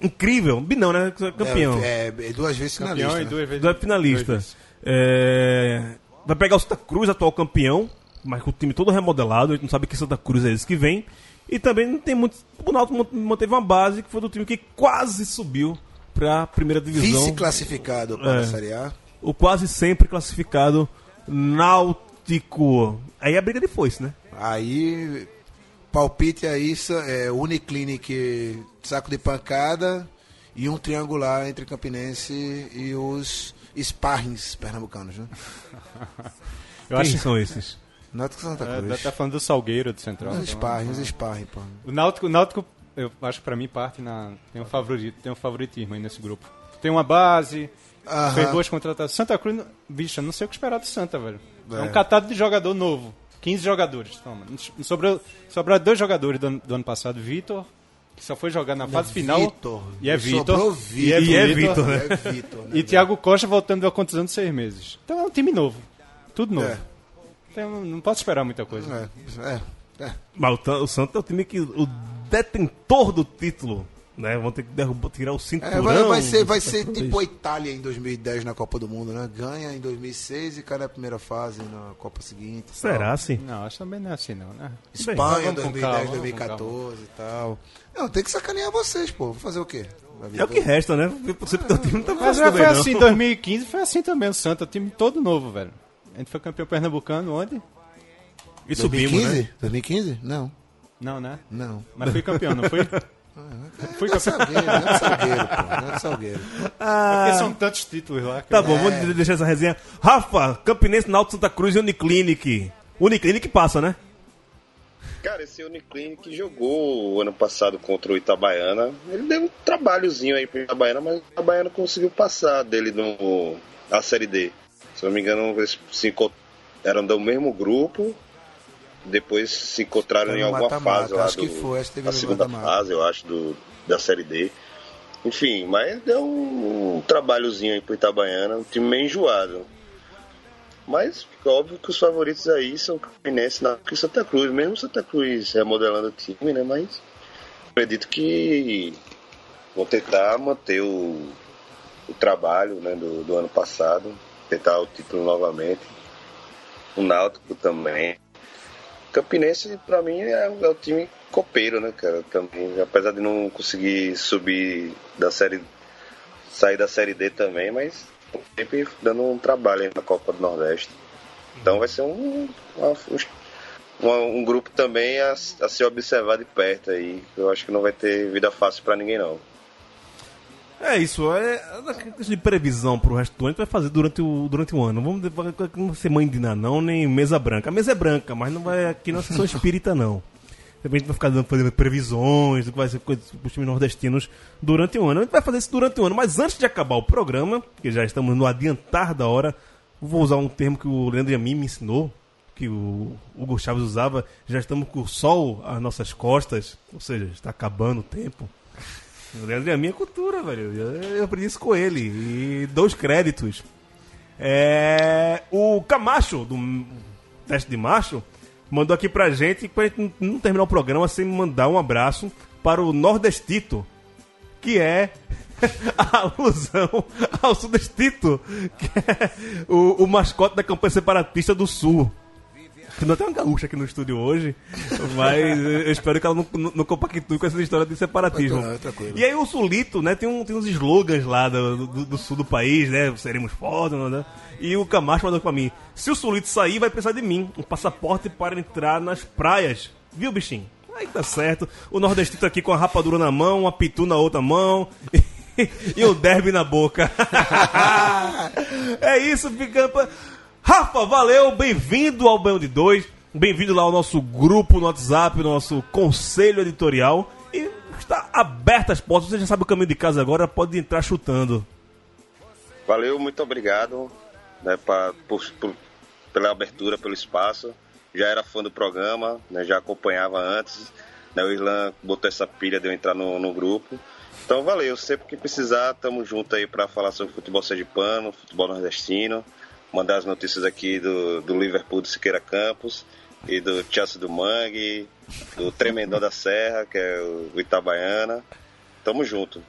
C: incrível. Bi não, né? Campeão.
E: É, é, é duas vezes finalista.
D: Campeão e
E: né?
D: duas vezes.
C: Do finalista.
D: duas vezes.
C: É, Vai pegar o Santa Cruz, atual campeão, mas com o time todo remodelado. A gente não sabe que Santa Cruz é esse que vem. E também não tem muito. O Náutico manteve uma base que foi do time que quase subiu para a primeira divisão.
E: Vice-classificado para
C: É.
E: a Série A.
C: o quase sempre classificado Náutico. Aí a briga de foice, né?
E: Aí, palpite aí, é, Uniclinic, saco de pancada e um triangular entre Campinense e os Sparrings pernambucanos, né? [laughs]
D: Eu acho
C: são esses?
E: Náutico Santa
D: É,
E: Cruz.
D: tá falando do Salgueiro do Central.
E: Os
D: então,
E: Sparrings, os Sparrings, pô.
D: O Náutico, o Náutico, eu acho que pra mim parte na tem um favorito, tem um favoritismo aí nesse grupo. Tem uma base,
E: Aham.
D: fez boas contratações. Santa Cruz, bicho, eu não sei o que esperar do Santa, velho. É,
E: É.
D: um catado de jogador novo. 15 jogadores. Toma. Sobrou, sobrou dois jogadores do, do ano passado, Vitor, que só foi jogar na fase final.
E: Vitor.
D: E é Vitor.
E: Sobrou
D: E é
E: Vitor.
C: E é
D: Vitor.
C: Vitor, né? [laughs]
E: É Vitor, né?
D: E Thiago Costa voltando de uma contusão de seis meses. Então é um time novo. Tudo novo.
E: É.
D: Então não posso esperar muita coisa.
E: É, é, é.
C: Mas o, o Santos é o time que. O detentor do título. Né? Vão ter que derrubar, tirar o
E: É,
C: cinturão.
E: vai, vai [laughs] ser, vai ser tipo a. Itália em 2010 na Copa do Mundo, né? Ganha em 2006 e cai na primeira fase na Copa seguinte. tal.
C: Será, sim?
D: Não, acho que também não é assim não, né?
E: Espanha,
D: com
E: 2010,
D: calma, vamos com
E: 2014 e tal. Não, tem que sacanear vocês, pô. Vou fazer o quê?
C: É o que resta, né? Você teu time não tá
D: Mas já
C: também,
D: foi
C: não.
D: assim, 2015 foi assim também, o Santa, time todo novo, velho. A gente foi campeão pernambucano onde?
C: E subimos,
E: 2015?
C: né?
E: 2015? Não,
D: Não, né?
E: não.
D: Mas fui campeão, não fui? [laughs] fui
E: É
D: campeão.
E: Salgueiro, é Salgueiro, pô. É Salgueiro.
D: Porque são tantos títulos lá. que
C: Tá
D: eu-
C: bom, vamos deixar essa resenha. Rafa, Campinense, Náutico, Santa Cruz e Uniclinic. Uniclinic passa, né?
F: Cara, esse Uniclinic jogou o ano passado contra o Itabaiana. Ele deu um trabalhozinho aí pro Itabaiana, mas o Itabaiana conseguiu passar dele no a Série D. Se não me engano, eles se encont- eram do mesmo grupo. Depois se encontraram
E: Foi
F: em alguma
E: mata-mata,
F: fase lá
E: acho
F: do,
E: que foi, acho que teve
F: a segunda
E: mata-mata.
F: fase, eu acho, do, da Série D. Enfim, mas deu um, trabalhozinho aí pro Itabaiana, um time meio enjoado. Mas fica óbvio que os favoritos aí são Campinense Náutico e Santa Cruz, mesmo Santa Cruz remodelando o time, né? Mas acredito que vão tentar manter o, o trabalho né, do, do ano passado, tentar o título novamente. O Náutico também. Campinense, pra mim, é, o- é o time copeiro, né, cara? Também, apesar de não conseguir subir da série. sair da série D também, mas sempre dando um trabalho na Copa do Nordeste. Então vai ser um, uma- um, um grupo também a, a se observar de perto aí. Eu acho que não vai ter vida fácil pra ninguém, não.
C: É isso, é a questão de previsão pro resto do ano a gente vai fazer durante o, durante o ano. Vamos vai ser mãe de não, nem mesa branca. A mesa é branca, mas não vai aqui na sessão espírita, não. De repente vai ficar dando, fazendo previsões do que vai ser coisa pros times nordestinos durante o ano. A gente vai fazer isso durante o ano, mas antes de acabar o programa, que já estamos no adiantar da hora, vou usar um termo que o Leandro Yamin me ensinou, que o Hugo Chaves usava, já estamos com o sol às nossas costas, ou seja, está acabando o tempo. O Leandro é minha cultura, velho. Eu, aprendi isso com ele. E dois créditos. É, o Camacho, do Teste de Macho, mandou aqui pra gente, pra gente não terminar o programa sem mandar um abraço para o Nordestito, que é [laughs] a alusão ao Sudestito, que é o, o mascote da campanha separatista do Sul. Não tem uma gaúcha aqui no estúdio hoje, mas eu espero que ela não, não, não compactue com essa história de separatismo.
E: Tranquilo.
C: E aí o Sulito, né, tem, um, tem uns slogans lá do, do, do sul do país, né? Seremos foda, né? E o Camacho mandou pra mim: se o Sulito sair, vai precisar de mim, um passaporte para entrar nas praias. Viu, bichinho? Aí tá certo. O nordestino aqui com a rapadura na mão, uma pitu na outra mão. [laughs] e o derby na boca. [laughs] é isso, ficando. Rafa, valeu, bem-vindo ao Banho de Dois. Bem-vindo lá ao nosso grupo no WhatsApp, no nosso conselho editorial. E está aberta as portas. Você já sabe o caminho de casa agora, pode entrar chutando.
F: Valeu, muito obrigado né, pra, por- por- pela abertura, pelo espaço. Já era fã do programa, né, já acompanhava antes. Né, o Irlan botou essa pilha de eu entrar no, no grupo. Então valeu, sempre que precisar, tamo junto aí para falar sobre futebol sergipano, futebol nordestino, mandar as notícias aqui do, do Liverpool do Siqueira Campos e do Chelsea do Mangue, do Tremendão da Serra, que é o Itabaiana. Tamo junto.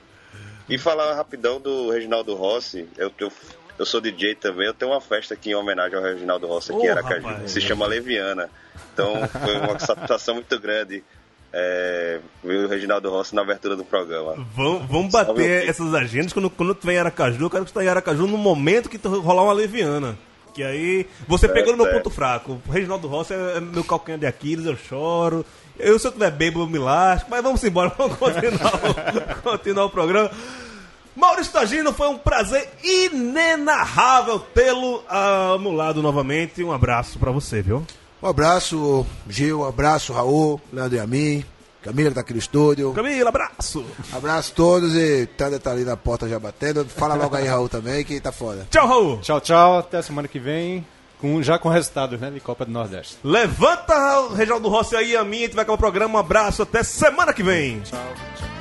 F: E falar rapidão do Reginaldo Rossi, eu, eu, eu sou DJ também, eu tenho uma festa aqui em homenagem ao Reginaldo Rossi aqui
C: Ô,
F: em Aracaju,
C: rapaz.
F: se chama Leviana. Então foi uma [laughs] satisfação muito grande é, ver o Reginaldo Rossi na abertura do programa.
C: Vamos, bater essas agendas quando, quando tu vem em Aracaju. Eu quero que tu tá em Aracaju no momento que tu rolar uma leviana. Que aí você pegou no meu
F: certo.
C: ponto fraco. O Reginaldo Rossi é meu calcanhar de Aquiles, eu choro. Eu, se eu tiver bêbado, eu me lasco. Mas vamos embora, [laughs] vamos continuar, o- [laughs] continuar o programa. Maurício Tagino, foi um prazer inenarrável tê-lo ao meu lado novamente. Um abraço pra você, viu?
E: Um abraço, Gil, um abraço, Raul, Leandro e a mim, Camila que tá aqui no estúdio.
C: Camila, abraço.
E: Abraço a todos e Tanda tá ali na porta já batendo. Fala logo aí, Raul, também, que tá foda.
C: Tchau, Raul.
D: Tchau, tchau. Até semana que vem. Com, já com resultados, né? De Copa do Nordeste.
C: Levanta Reginaldo Rossi aí, a mim. A gente vai acabar o programa. Um abraço. Até semana que vem.
D: Tchau.